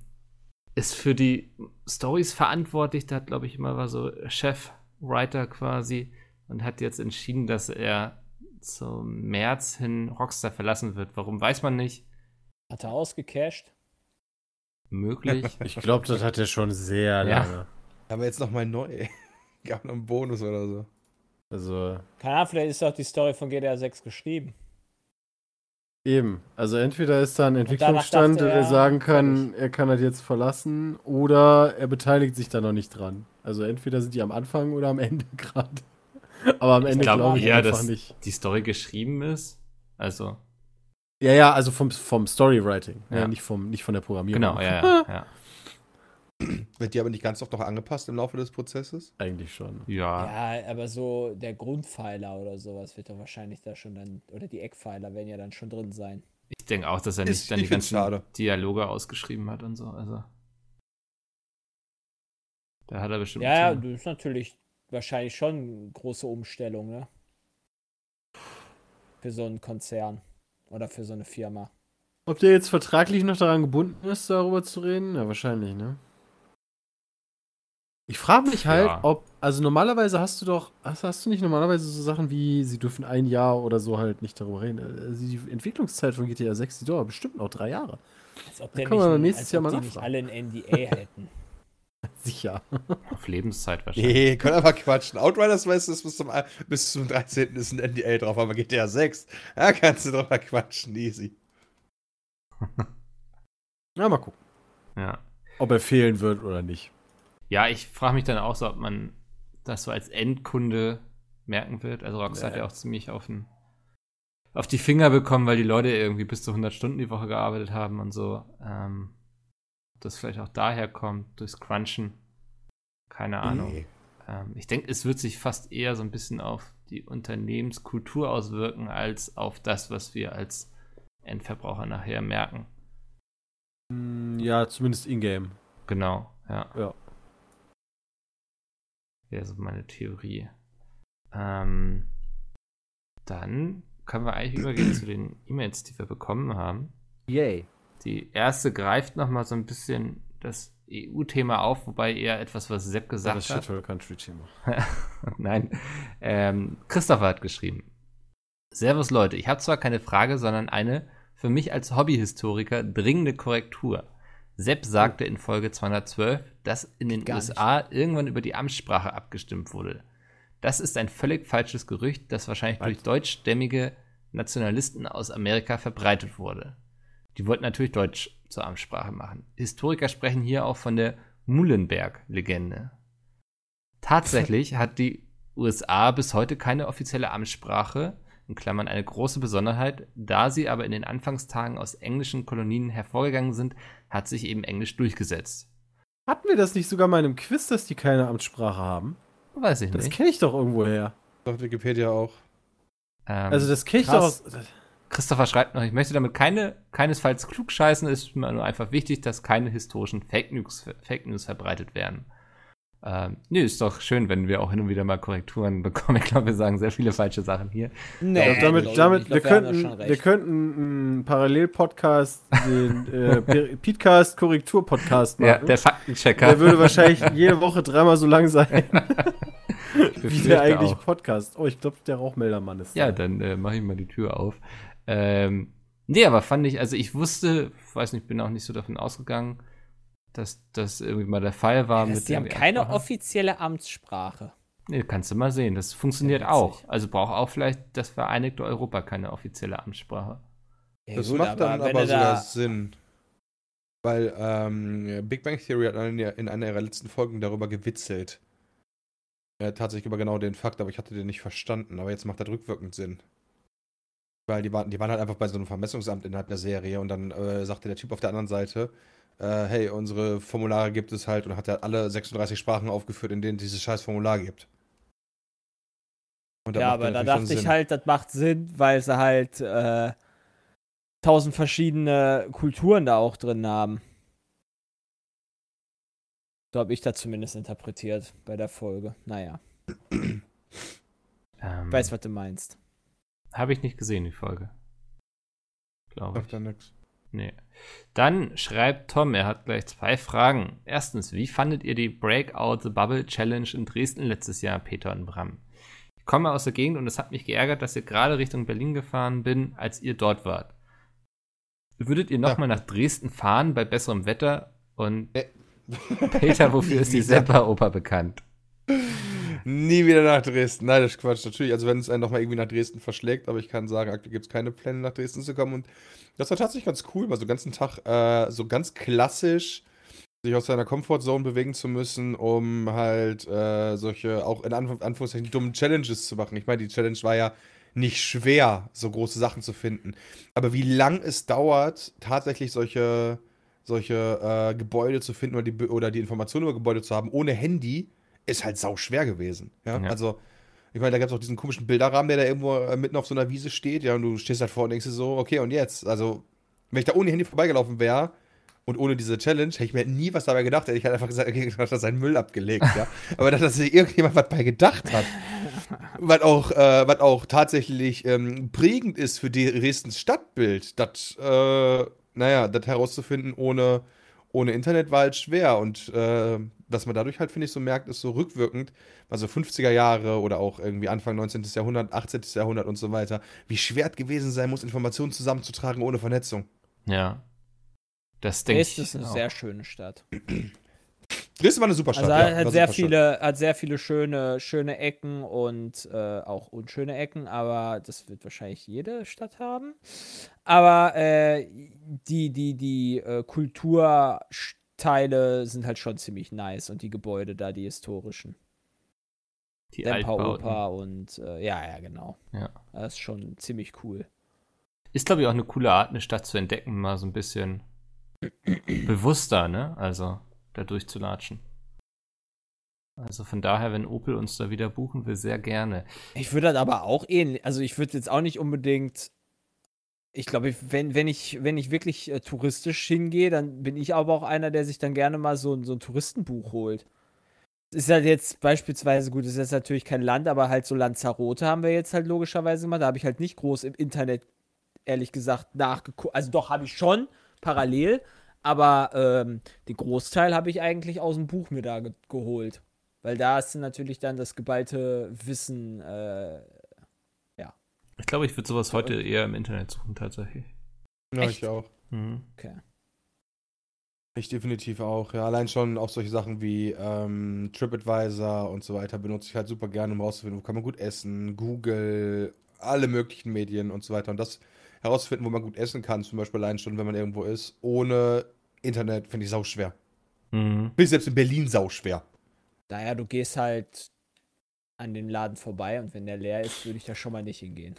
ist für die Stories verantwortlich. Der hat, glaube ich, immer war so Chef-Writer quasi und hat jetzt entschieden, dass er zum März hin Rockstar verlassen wird. Warum weiß man nicht. Hat er ausgecasht? Möglich. Ich glaube, das hat er schon sehr Ja. lange. Aber jetzt nochmal neu. Gab noch einen Bonus oder so. Also, Keine Ahnung, vielleicht ist doch die Story von GTA 6 geschrieben. eben. Also, entweder ist da ein Entwicklungsstand, der er, sagen kann, er kann das jetzt verlassen, oder er beteiligt sich da noch nicht dran. Also, entweder sind die am Anfang oder am Ende gerade. Aber am Ende glaub glaube ich eher, einfach dass- nicht. die Story geschrieben ist. Also, Ja, ja, also vom, vom Storywriting, ja. Ja. nicht, vom, nicht von der Programmierung. genau, ja, ja. ja. Wird die aber nicht ganz oft noch angepasst im Laufe des Prozesses? Eigentlich schon. ja. Ja, aber so der Grundpfeiler oder sowas wird doch wahrscheinlich da schon dann, oder die Eckpfeiler werden ja dann schon drin sein. Ich denke auch, dass er Ist- nicht dann ich die ganzen schade. Dialoge ausgeschrieben hat und so. Also. Da hat er bestimmt. Ja, ja, das ist natürlich wahrscheinlich schon eine große Umstellung, ne? Für so einen Konzern oder für so eine Firma. Ob der jetzt vertraglich noch daran gebunden ist, darüber zu reden? Ja, wahrscheinlich, ne? Ich frage mich halt, Ja. ob, also normalerweise hast du doch, hast, hast du nicht normalerweise so Sachen wie, sie dürfen ein Jahr oder so halt nicht darüber reden. Also die Entwicklungszeit von GTA 6, die dauert bestimmt noch drei Jahre. Als ob, Da der kann man nicht, nächstes als Jahr ob mal die nicht alle ein NDA hätten. Sicher. Auf Lebenszeit wahrscheinlich. Nee, können aber quatschen. Outriders weißt du, bis zum, bis zum 13. ist ein NDA drauf, aber GTA 6, da kannst du drüber quatschen, easy. Na, mal gucken, Ja. ob er fehlen wird oder nicht. Ja, ich frage mich dann auch so, ob man das so als Endkunde merken wird. Also Rockstar hat Nee. ja auch ziemlich auf, den, auf die Finger bekommen, weil die Leute irgendwie bis zu 100 Stunden die Woche gearbeitet haben und so. Ähm, das vielleicht auch daher kommt, durchs Crunchen. Keine Ahnung. Nee. Ähm, ich denke, es wird sich fast eher so ein bisschen auf die Unternehmenskultur auswirken, als auf das, was wir als Endverbraucher nachher merken. Ja, zumindest in-game. Genau, ja. Ja. Wäre so meine Theorie. Ähm, dann können wir eigentlich übergehen zu den E-Mails, die wir bekommen haben. Yay. Die erste greift nochmal so ein bisschen das EU-Thema auf, wobei eher etwas, was Sepp Das gesagt ist hat. Shithole Country Thema. Nein. Ähm, Christopher hat geschrieben. Servus Leute, ich habe zwar keine Frage, sondern eine für mich als Hobbyhistoriker dringende Korrektur. Sepp sagte in Folge 212, dass in den Gar USA irgendwann über die Amtssprache abgestimmt wurde. Das ist ein völlig falsches Gerücht, das wahrscheinlich durch deutschstämmige Nationalisten aus Amerika verbreitet wurde. Die wollten natürlich Deutsch zur Amtssprache machen. Historiker sprechen hier auch von der Muhlenberg-Legende. Tatsächlich hat die USA bis heute keine offizielle Amtssprache, in Klammern eine große Besonderheit, da sie aber in den Anfangstagen aus englischen Kolonien hervorgegangen sind, hat sich eben Englisch durchgesetzt. Hatten wir das nicht sogar mal in einem Quiz, dass die keine Amtssprache haben? Weiß ich Das nicht. kenne ich doch irgendwo her. Sagt Wikipedia auch. Ähm, Also das kenne ich doch aus. Christopher schreibt noch, ich möchte damit keine, keinesfalls klugscheißen, es ist mir nur einfach wichtig, dass keine historischen Fake News, Fake News verbreitet werden. Ähm, nö, ist doch schön, wenn wir auch hin und wieder mal Korrekturen bekommen. Ich glaube, wir sagen sehr viele falsche Sachen hier. Nee, damit, glaub ich damit wir, glaub, haben da könnten, wir könnten einen Parallel-Podcast, den äh, Pe- Podcast Korrektur-Podcast machen. Ja, der Faktenchecker. der würde wahrscheinlich jede Woche dreimal so lang sein, wie der eigentlich auch. Podcast. Oh, ich glaube, der Rauchmeldermann ist Ja, da. dann äh, mache ich mal die Tür auf. Ähm, nee, aber fand ich, also ich wusste, weiß nicht, bin auch nicht so davon ausgegangen, dass das irgendwie mal der Fall war. Mit die haben keine Amtssprache. offizielle Amtssprache. Nee, kannst du mal sehen. Das funktioniert Ja, auch. Also braucht auch vielleicht das Vereinigte Europa keine offizielle Amtssprache. Ja, Das gut, macht dann aber sogar da- Sinn. Weil ähm, Big Bang Theory hat in, in einer ihrer letzten Folgen darüber gewitzelt. Ja, tatsächlich über genau den Fakt, aber ich hatte den nicht verstanden. Aber jetzt macht das rückwirkend Sinn. Weil die waren, die waren halt einfach bei so einem Vermessungsamt innerhalb der Serie und dann äh, sagte der Typ auf der anderen Seite, äh, hey, unsere Formulare gibt es halt und hat halt alle 36 Sprachen aufgeführt, in denen es dieses scheiß Formular gibt. Ja, aber da dachte ich Sinn. halt, das macht Sinn, weil sie halt äh, tausend verschiedene Kulturen da auch drin haben. So habe ich das zumindest interpretiert bei der Folge. Naja, Ähm, weiß, was du meinst. Habe ich nicht gesehen, die Folge. Glaube ich. Ja nix. Nee. Dann schreibt Tom, er hat gleich zwei Fragen. Erstens, wie fandet ihr die Breakout the Bubble Challenge in Dresden letztes Jahr, Peter und Bram? Ich komme aus der Gegend und es hat mich geärgert, dass ihr gerade Richtung Berlin gefahren bin, als ihr dort wart. Würdet ihr nochmal nach Dresden fahren bei besserem Wetter? Und Äh. Peter, wofür ist die. Seppa-Oper bekannt? Nie wieder nach Dresden. Nein, das ist Quatsch. Natürlich, also wenn es einen nochmal irgendwie nach Dresden verschlägt, aber ich kann sagen, aktuell gibt es keine Pläne, nach Dresden zu kommen. Und das war tatsächlich ganz cool, mal so den ganzen Tag äh, so ganz klassisch sich aus seiner Comfortzone bewegen zu müssen, um halt äh, solche, auch in Anf Anführungszeichen, dummen Challenges zu machen. Ich meine, die Challenge war ja nicht schwer, so große Sachen zu finden. Aber wie lang es dauert, tatsächlich solche, solche äh, Gebäude zu finden oder die, oder die Informationen über Gebäude zu haben, ohne Handy, ist halt sau schwer gewesen. Ja? Ja. Also, ich meine, da gab es auch diesen komischen Bilderrahmen, der da irgendwo äh, mitten auf so einer Wiese steht, ja, und du stehst halt vor und denkst dir so, okay, und jetzt? Also, wenn ich da ohne Handy vorbeigelaufen wäre und ohne diese Challenge, hätte ich mir nie was dabei gedacht, hätte ich halt einfach gesagt, okay, hat er seinen Müll abgelegt, ja. Aber dass sich irgendjemand was bei gedacht hat, was auch, äh, was auch tatsächlich ähm, prägend ist für Dresdens Stadtbild, das, äh, naja, das herauszufinden ohne, ohne Internet war halt schwer. Und äh, was man dadurch halt, finde ich, so merkt, ist so rückwirkend, also 50er Jahre oder auch irgendwie Anfang 19. Jahrhundert, 18. Jahrhundert und so weiter, wie schwer es gewesen sein muss, Informationen zusammenzutragen ohne Vernetzung. Ja. Das denke ich. Dresden ist eine auch. sehr schöne Stadt. Dresden war eine super Stadt. Also ja, hat, sehr schön. viele, hat sehr viele schöne, schöne Ecken und äh, auch unschöne Ecken, aber das wird wahrscheinlich jede Stadt haben. Aber äh, die, die, die äh, Kulturteile sind halt schon ziemlich nice und die Gebäude da, die historischen. Die Altbauten. Oper und äh, ja, ja, genau. Ja. Das ist schon ziemlich cool. Ist, glaube ich, auch eine coole Art, eine Stadt zu entdecken, mal so ein bisschen bewusster, ne? Also da durchzulatschen. Also von daher, wenn Opel uns da wieder buchen will, sehr gerne. Ich würde das aber auch ähnlich, also ich würde jetzt auch nicht unbedingt, ich glaube, wenn, wenn, ich, wenn ich wirklich äh, touristisch hingehe, dann bin ich aber auch einer, der sich dann gerne mal so, so ein Touristenbuch holt. Ist halt jetzt beispielsweise, gut, ist jetzt natürlich kein Land, aber halt so Lanzarote haben wir jetzt halt logischerweise mal. Da habe ich halt nicht groß im Internet, ehrlich gesagt, nachgeguckt. Also doch, habe ich schon, parallel, aber ähm, den Großteil habe ich eigentlich aus dem Buch mir da ge geholt. Weil da ist natürlich dann das geballte Wissen, äh, Ich glaube, ich würde sowas heute eher im Internet suchen, tatsächlich. Ja, Echt? ich auch. Mhm. okay. Ich definitiv auch. Ja, allein schon auch solche Sachen wie ähm, TripAdvisor und so weiter benutze ich halt super gerne, um rauszufinden, wo kann man gut essen, Google, alle möglichen Medien und so weiter. Und das herauszufinden, wo man gut essen kann, zum Beispiel allein schon, wenn man irgendwo ist, ohne Internet, finde ich sauschwer. Mhm. Bin ich selbst in Berlin sauschwer. Naja, du gehst halt an dem Laden vorbei und wenn der leer ist, würde ich da schon mal nicht hingehen.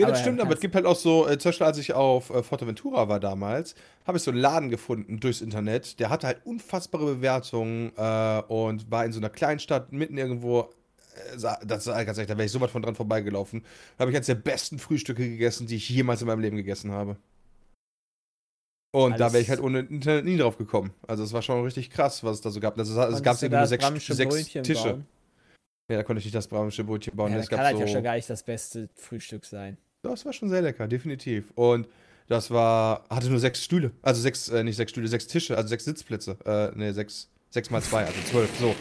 Ja, Aber das stimmt, aber es gibt halt auch so, äh, zum Beispiel als ich auf äh, Forteventura war damals, habe ich so einen Laden gefunden durchs Internet, der hatte halt unfassbare Bewertungen äh, und war in so einer Kleinstadt mitten irgendwo, äh, das ist ganz ehrlich, da wäre ich so weit von dran vorbeigelaufen. Da habe ich eines der besten Frühstücke gegessen, die ich jemals in meinem Leben gegessen habe. Und da Alles- wäre ich halt ohne Internet nie drauf gekommen. Also es war schon richtig krass, was es da so gab. Also, es gab irgendwie da nur sechs, sechs Tische. bauen? Ja, da konnte ich nicht das brahmische Brötchen bauen. Ja, das kann so halt ja schon gar nicht das beste Frühstück sein. Das war schon sehr lecker, definitiv. Und das war, hatte nur sechs Stühle. Also sechs, äh, nicht sechs Stühle, sechs Tische, also sechs Sitzplätze. Äh, ne, sechs, sechs mal zwei, also zwölf, so.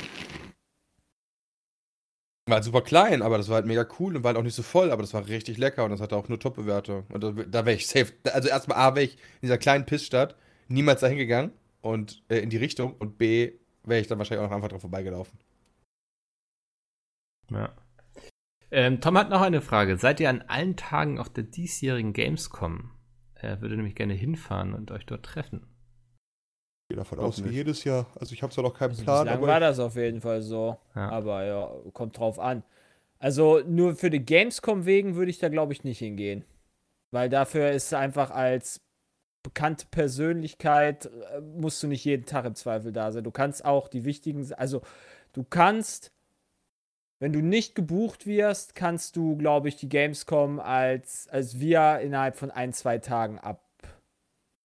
War halt super klein, aber das war halt mega cool und war halt auch nicht so voll, aber das war richtig lecker und das hatte auch nur Top-Bewertung. Und da, da wäre ich safe. Also erstmal A, wäre ich in dieser kleinen Pissstadt niemals dahin gegangen und äh, in die Richtung und B, wäre ich dann wahrscheinlich auch noch einfach dran vorbeigelaufen. Ja. Ähm, Tom hat noch eine Frage. Seid ihr an allen Tagen auf der diesjährigen Gamescom? Er würde nämlich gerne hinfahren und euch dort treffen. Ich gehe davon aus, wie nicht. jedes Jahr. Also ich habe zwar noch keinen Also Plan, bislang aber war das auf jeden Fall so. Ja. Aber ja, kommt drauf an. Also nur für die Gamescom wegen würde ich da glaube ich nicht hingehen. Weil dafür ist einfach als bekannte Persönlichkeit, äh, musst du nicht jeden Tag im Zweifel da sein. Du kannst auch die wichtigen, also du kannst, wenn du nicht gebucht wirst, kannst du, glaube ich, die Gamescom als, als wir innerhalb von ein, zwei Tagen ab,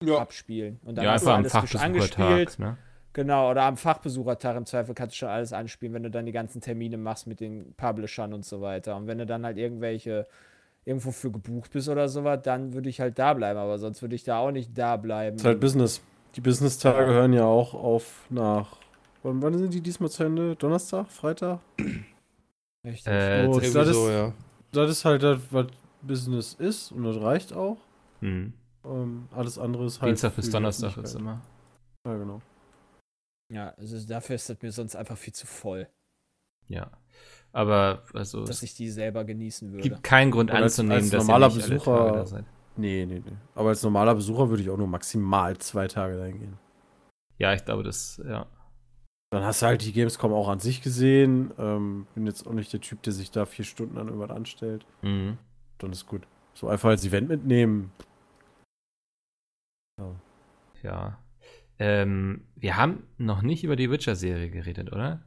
ja. abspielen. Und dann ja, hast du am angespielt. Fachbesuchertag. Ne? Genau, oder am Fachbesuchertag im Zweifel kannst du schon alles anspielen, wenn du dann die ganzen Termine machst mit den Publishern und so weiter. Und wenn du dann halt irgendwelche irgendwo für gebucht bist oder sowas, dann würde ich halt da bleiben, aber sonst würde ich da auch nicht da bleiben. ist halt Business. Die Business-Tage hören ja auch auf nach. Wann, wann sind die diesmal zu Ende? Donnerstag? Freitag? Richtig. Äh, Oh, das, das ist- so, ja. Das ist halt das, was Business ist und das reicht auch. hm. Ähm, alles andere ist halt. Dienstag bis Donnerstag ist immer. Ja, genau. ja, also dafür ist das mir sonst einfach viel zu voll, Ja. Aber also dass ich die selber genießen würde. gibt keinen Grund Aber als- anzunehmen, als dass normaler ihr nicht alle Besucher- Tage da seid. Nee, nee, nee. Aber als normaler Besucher würde ich auch nur maximal zwei Tage dahin gehen. Ja, ich glaube, das, ja. Dann hast du halt die Gamescom auch an sich gesehen. Ähm, bin jetzt auch nicht der Typ, der sich da vier Stunden an irgendwas anstellt. Mhm. Dann ist gut. So einfach als Event mitnehmen. Ja. Ähm, wir haben noch nicht über die Witcher-Serie geredet, oder?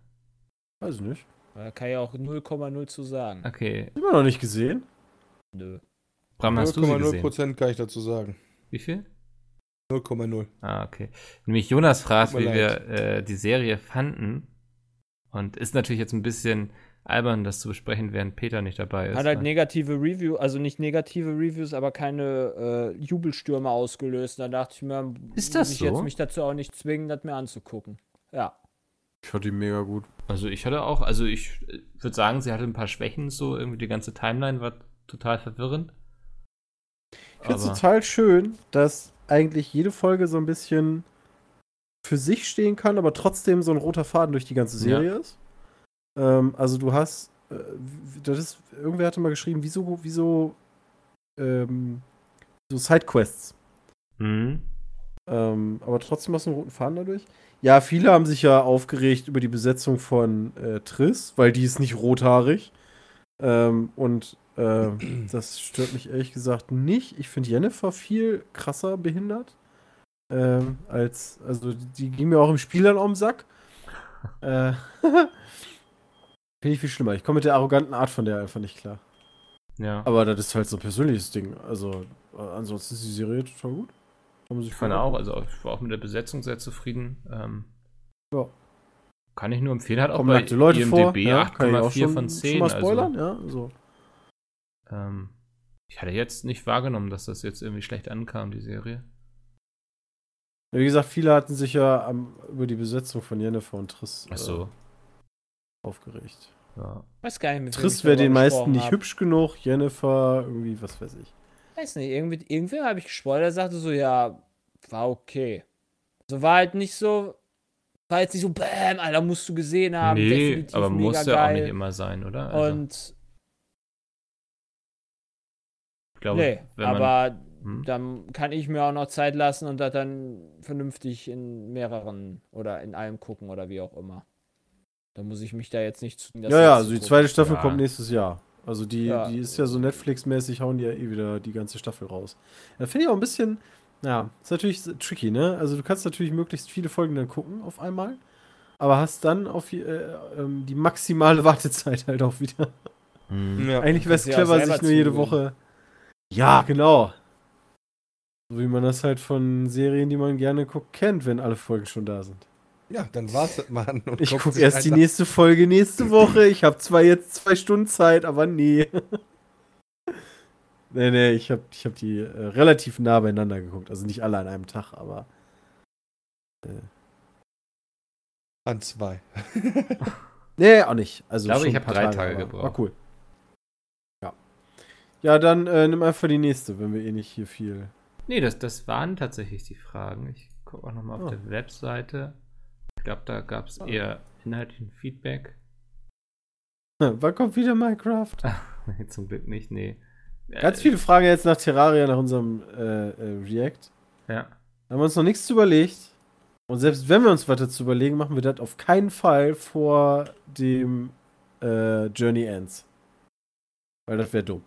Weiß ich nicht. Da kann ich auch 0,0 zu sagen. Okay. Immer noch nicht gesehen. Nö. Bram, hast du sie gesehen? 0,0% kann ich dazu sagen. Wie viel? 0,0. Ah, okay. Nämlich Jonas fragt, wie mir wir äh, die Serie fanden. Und ist natürlich jetzt ein bisschen albern, das zu besprechen, während Peter nicht dabei ist. Hat halt ne? negative Review, also nicht negative Reviews, aber keine äh, Jubelstürme ausgelöst. Da dachte ich mir, Ist das muss ich so? jetzt mich dazu auch nicht zwingen, das mir anzugucken. Ja. Ich fand die mega gut. Also ich hatte auch, also ich würde sagen, sie hatte ein paar Schwächen, so irgendwie die ganze Timeline war total verwirrend. Ich finde es total schön, dass eigentlich jede Folge so ein bisschen für sich stehen kann, aber trotzdem so ein roter Faden durch die ganze Serie ist. Ähm, also du hast, äh, das ist, irgendwer hatte mal geschrieben, wieso, wieso, ähm, so Sidequests. Mhm. Ähm, aber trotzdem hast du einen roten Faden dadurch. Ja, viele haben sich ja aufgeregt über die Besetzung von äh, Triss, weil die ist nicht rothaarig. Ähm, und äh, das stört mich ehrlich gesagt nicht. Ich finde Jennifer viel krasser behindert. Ähm, als, also die, ging mir auch im Spiel dann um den Sack. äh, Finde ich viel schlimmer. Ich komme mit der arroganten Art von der einfach nicht klar. Ja. Aber das ist halt so ein persönliches Ding. Also, äh, ansonsten ist die Serie total gut. Ich fand auch, also ich war auch mit der Besetzung sehr zufrieden. Ähm, Ja. Kann ich nur empfehlen, hat auch Kommen bei Leute. IMDb Ja, kann ich auch 8,4 schon, von 10. schon mal spoilern, Also, ja. So. ähm, ich hatte jetzt nicht wahrgenommen, dass das jetzt irgendwie schlecht ankam, die Serie. Ja, wie gesagt, viele hatten sich ja am, über die Besetzung von Jennifer und Triss Ach so. äh, aufgeregt. Ja. Weiß gar nicht, mit Triss wäre den meisten nicht hab. hübsch genug, Jennifer irgendwie, was weiß ich. Weiß nicht, irgendwie, irgendwer habe ich gespoilert, der sagte so, ja, war okay. So war halt nicht so, war jetzt nicht so, bam, Alter, musst du gesehen haben. nee, definitiv aber mega muss ja auch nicht immer sein, oder? Also, Und, ich glaube, nee, wenn man, aber hm? dann kann ich mir auch noch Zeit lassen und das dann vernünftig in mehreren oder in allem gucken oder wie auch immer. Da muss ich mich da jetzt nicht zu. ja, ja, also die gucken. zweite Staffel Ja. kommt nächstes Jahr. Also die, Ja. die ist ja so Netflix-mäßig, hauen die ja eh wieder die ganze Staffel raus. Da finde ich auch ein bisschen, ja, ist natürlich tricky, ne? Also du kannst natürlich möglichst viele Folgen dann gucken auf einmal, aber hast dann auf je- äh, ähm, die maximale Wartezeit halt auch wieder. Hm. Ja. Eigentlich wäre es clever, sich nur jede. Woche. Ja, genau. So wie man das halt von Serien, die man gerne guckt, kennt, wenn alle Folgen schon da sind. Ja, dann wartet man. Und Ich gucke erst die nächste Folge nächste Woche. Ich habe zwar jetzt zwei Stunden Zeit, aber nee. nee, nee, ich habe ich hab die äh, relativ nah beieinander geguckt. Also nicht alle an einem Tag, aber. An zwei. Nee, auch nicht. Also Ich glaube, ich habe drei Tage aber gebraucht. War cool. Ja. Ja, dann äh, nimm einfach die nächste, wenn wir eh nicht hier viel. Nee, das, das waren tatsächlich die Fragen. Ich gucke auch nochmal auf Ah. der Webseite. Ich glaube, da gab es Ah. eher inhaltlichen Feedback. Wann kommt wieder Minecraft? Nee, Zum Glück nicht, nee. Ganz viele Fragen jetzt nach Terraria, nach unserem äh, äh, React. Ja. Da haben wir uns noch nichts zu überlegt. Und selbst wenn wir uns was dazu überlegen, machen wir das auf keinen Fall vor dem äh, Journey Ends. Weil das wäre dumm.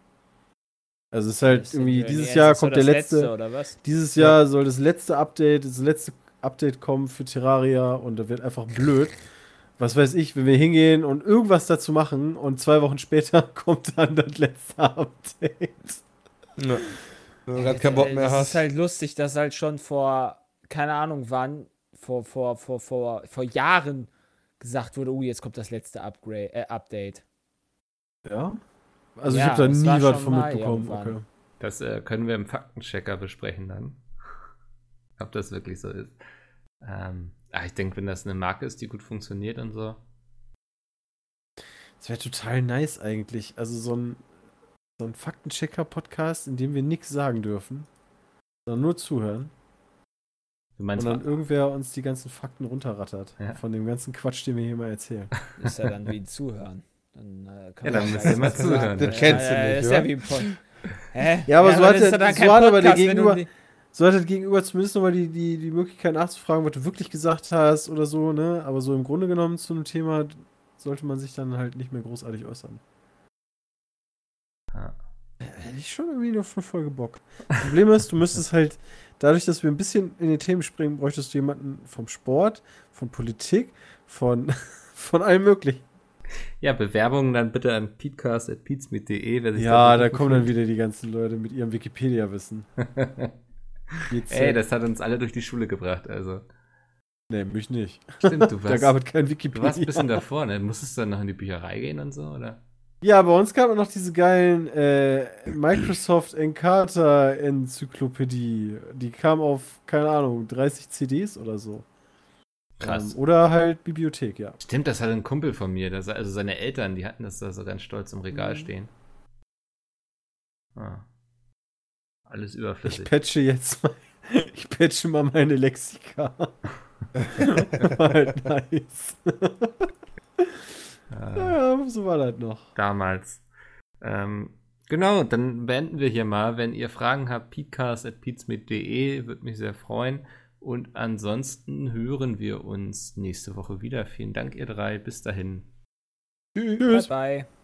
Also es ist halt irgendwie, Journey dieses Ends Jahr kommt der letzte, oder was? dieses Jahr soll das letzte Update, das letzte Update kommen für Terraria und da wird einfach blöd. Was weiß ich, wenn wir hingehen und irgendwas dazu machen und zwei Wochen später kommt dann das letzte Update. Ja. Wenn du gerade keinen Bock mehr Es hast. ist halt lustig, dass halt schon vor, keine Ahnung wann, vor, vor, vor, vor, vor Jahren gesagt wurde, oh, jetzt kommt das letzte Upgrade, äh, Update. Ja. Also Ja, ich habe da das nie was von mitbekommen. Okay. Das äh, können wir im Faktenchecker besprechen dann. Ob das wirklich so ist. Ähm, ah, ich denke, wenn das eine Marke ist, die gut funktioniert und so. Das wäre total nice eigentlich. Also so ein, so ein Faktenchecker-Podcast, in dem wir nichts sagen dürfen, sondern nur zuhören. Du meinst, und dann irgendwer uns die ganzen Fakten runterrattert. Ja. Von dem ganzen Quatsch, den wir hier mal erzählen. Ist ja dann wie Zuhören. Dann, äh, kann Ja, man dann ja müsst ihr mal zuhören. Das kennst du ja, nicht, Ist oder? ja wie ein Pod. Hä? Ja, aber so dann hat ist so kein hat aber der Gegenüber- die- So hat das Gegenüber zumindest nochmal die, die, die Möglichkeit nachzufragen, was du wirklich gesagt hast oder so, ne? Aber so im Grunde genommen zu einem Thema sollte man sich dann halt nicht mehr großartig äußern. Ja. Hätte ich schon irgendwie auf eine Folge Bock. Problem ist, du müsstest halt, dadurch, dass wir ein bisschen in die Themen springen, bräuchtest du jemanden vom Sport, von Politik, von, von allem möglichen. ja, Bewerbungen dann bitte an peatcast.peatsmeet.de. Ja, da da kommen dann wieder die ganzen Leute mit ihrem Wikipedia-Wissen. Ey, äh, das hat uns alle durch die Schule gebracht, also. Nee, mich nicht. Stimmt, du Da warst, gab es kein du Wikipedia. warst ein bisschen davor, ne? Musstest du dann noch in die Bücherei gehen und so, oder? Ja, bei uns gab es noch diese geilen äh, Microsoft Encarta Enzyklopädie. Die kam auf, keine Ahnung, 30 CDs oder so. Krass. Ähm, oder halt Bibliothek, ja. Stimmt, das hat ein Kumpel von mir, das, also seine Eltern, die hatten das da so ganz stolz im Mhm. Regal stehen. Ah. Alles Ich überflüssig. patche jetzt mal, ich patche mal meine Lexika. War halt nice. Ah. ja, so war das noch. damals. Ähm, genau, dann beenden wir hier mal. Wenn ihr Fragen habt, peatcast.peatsmeet.de, würde mich sehr freuen. Und ansonsten hören wir uns nächste Woche wieder. Vielen Dank, ihr drei. Bis dahin. Tschüss. Bye, bye.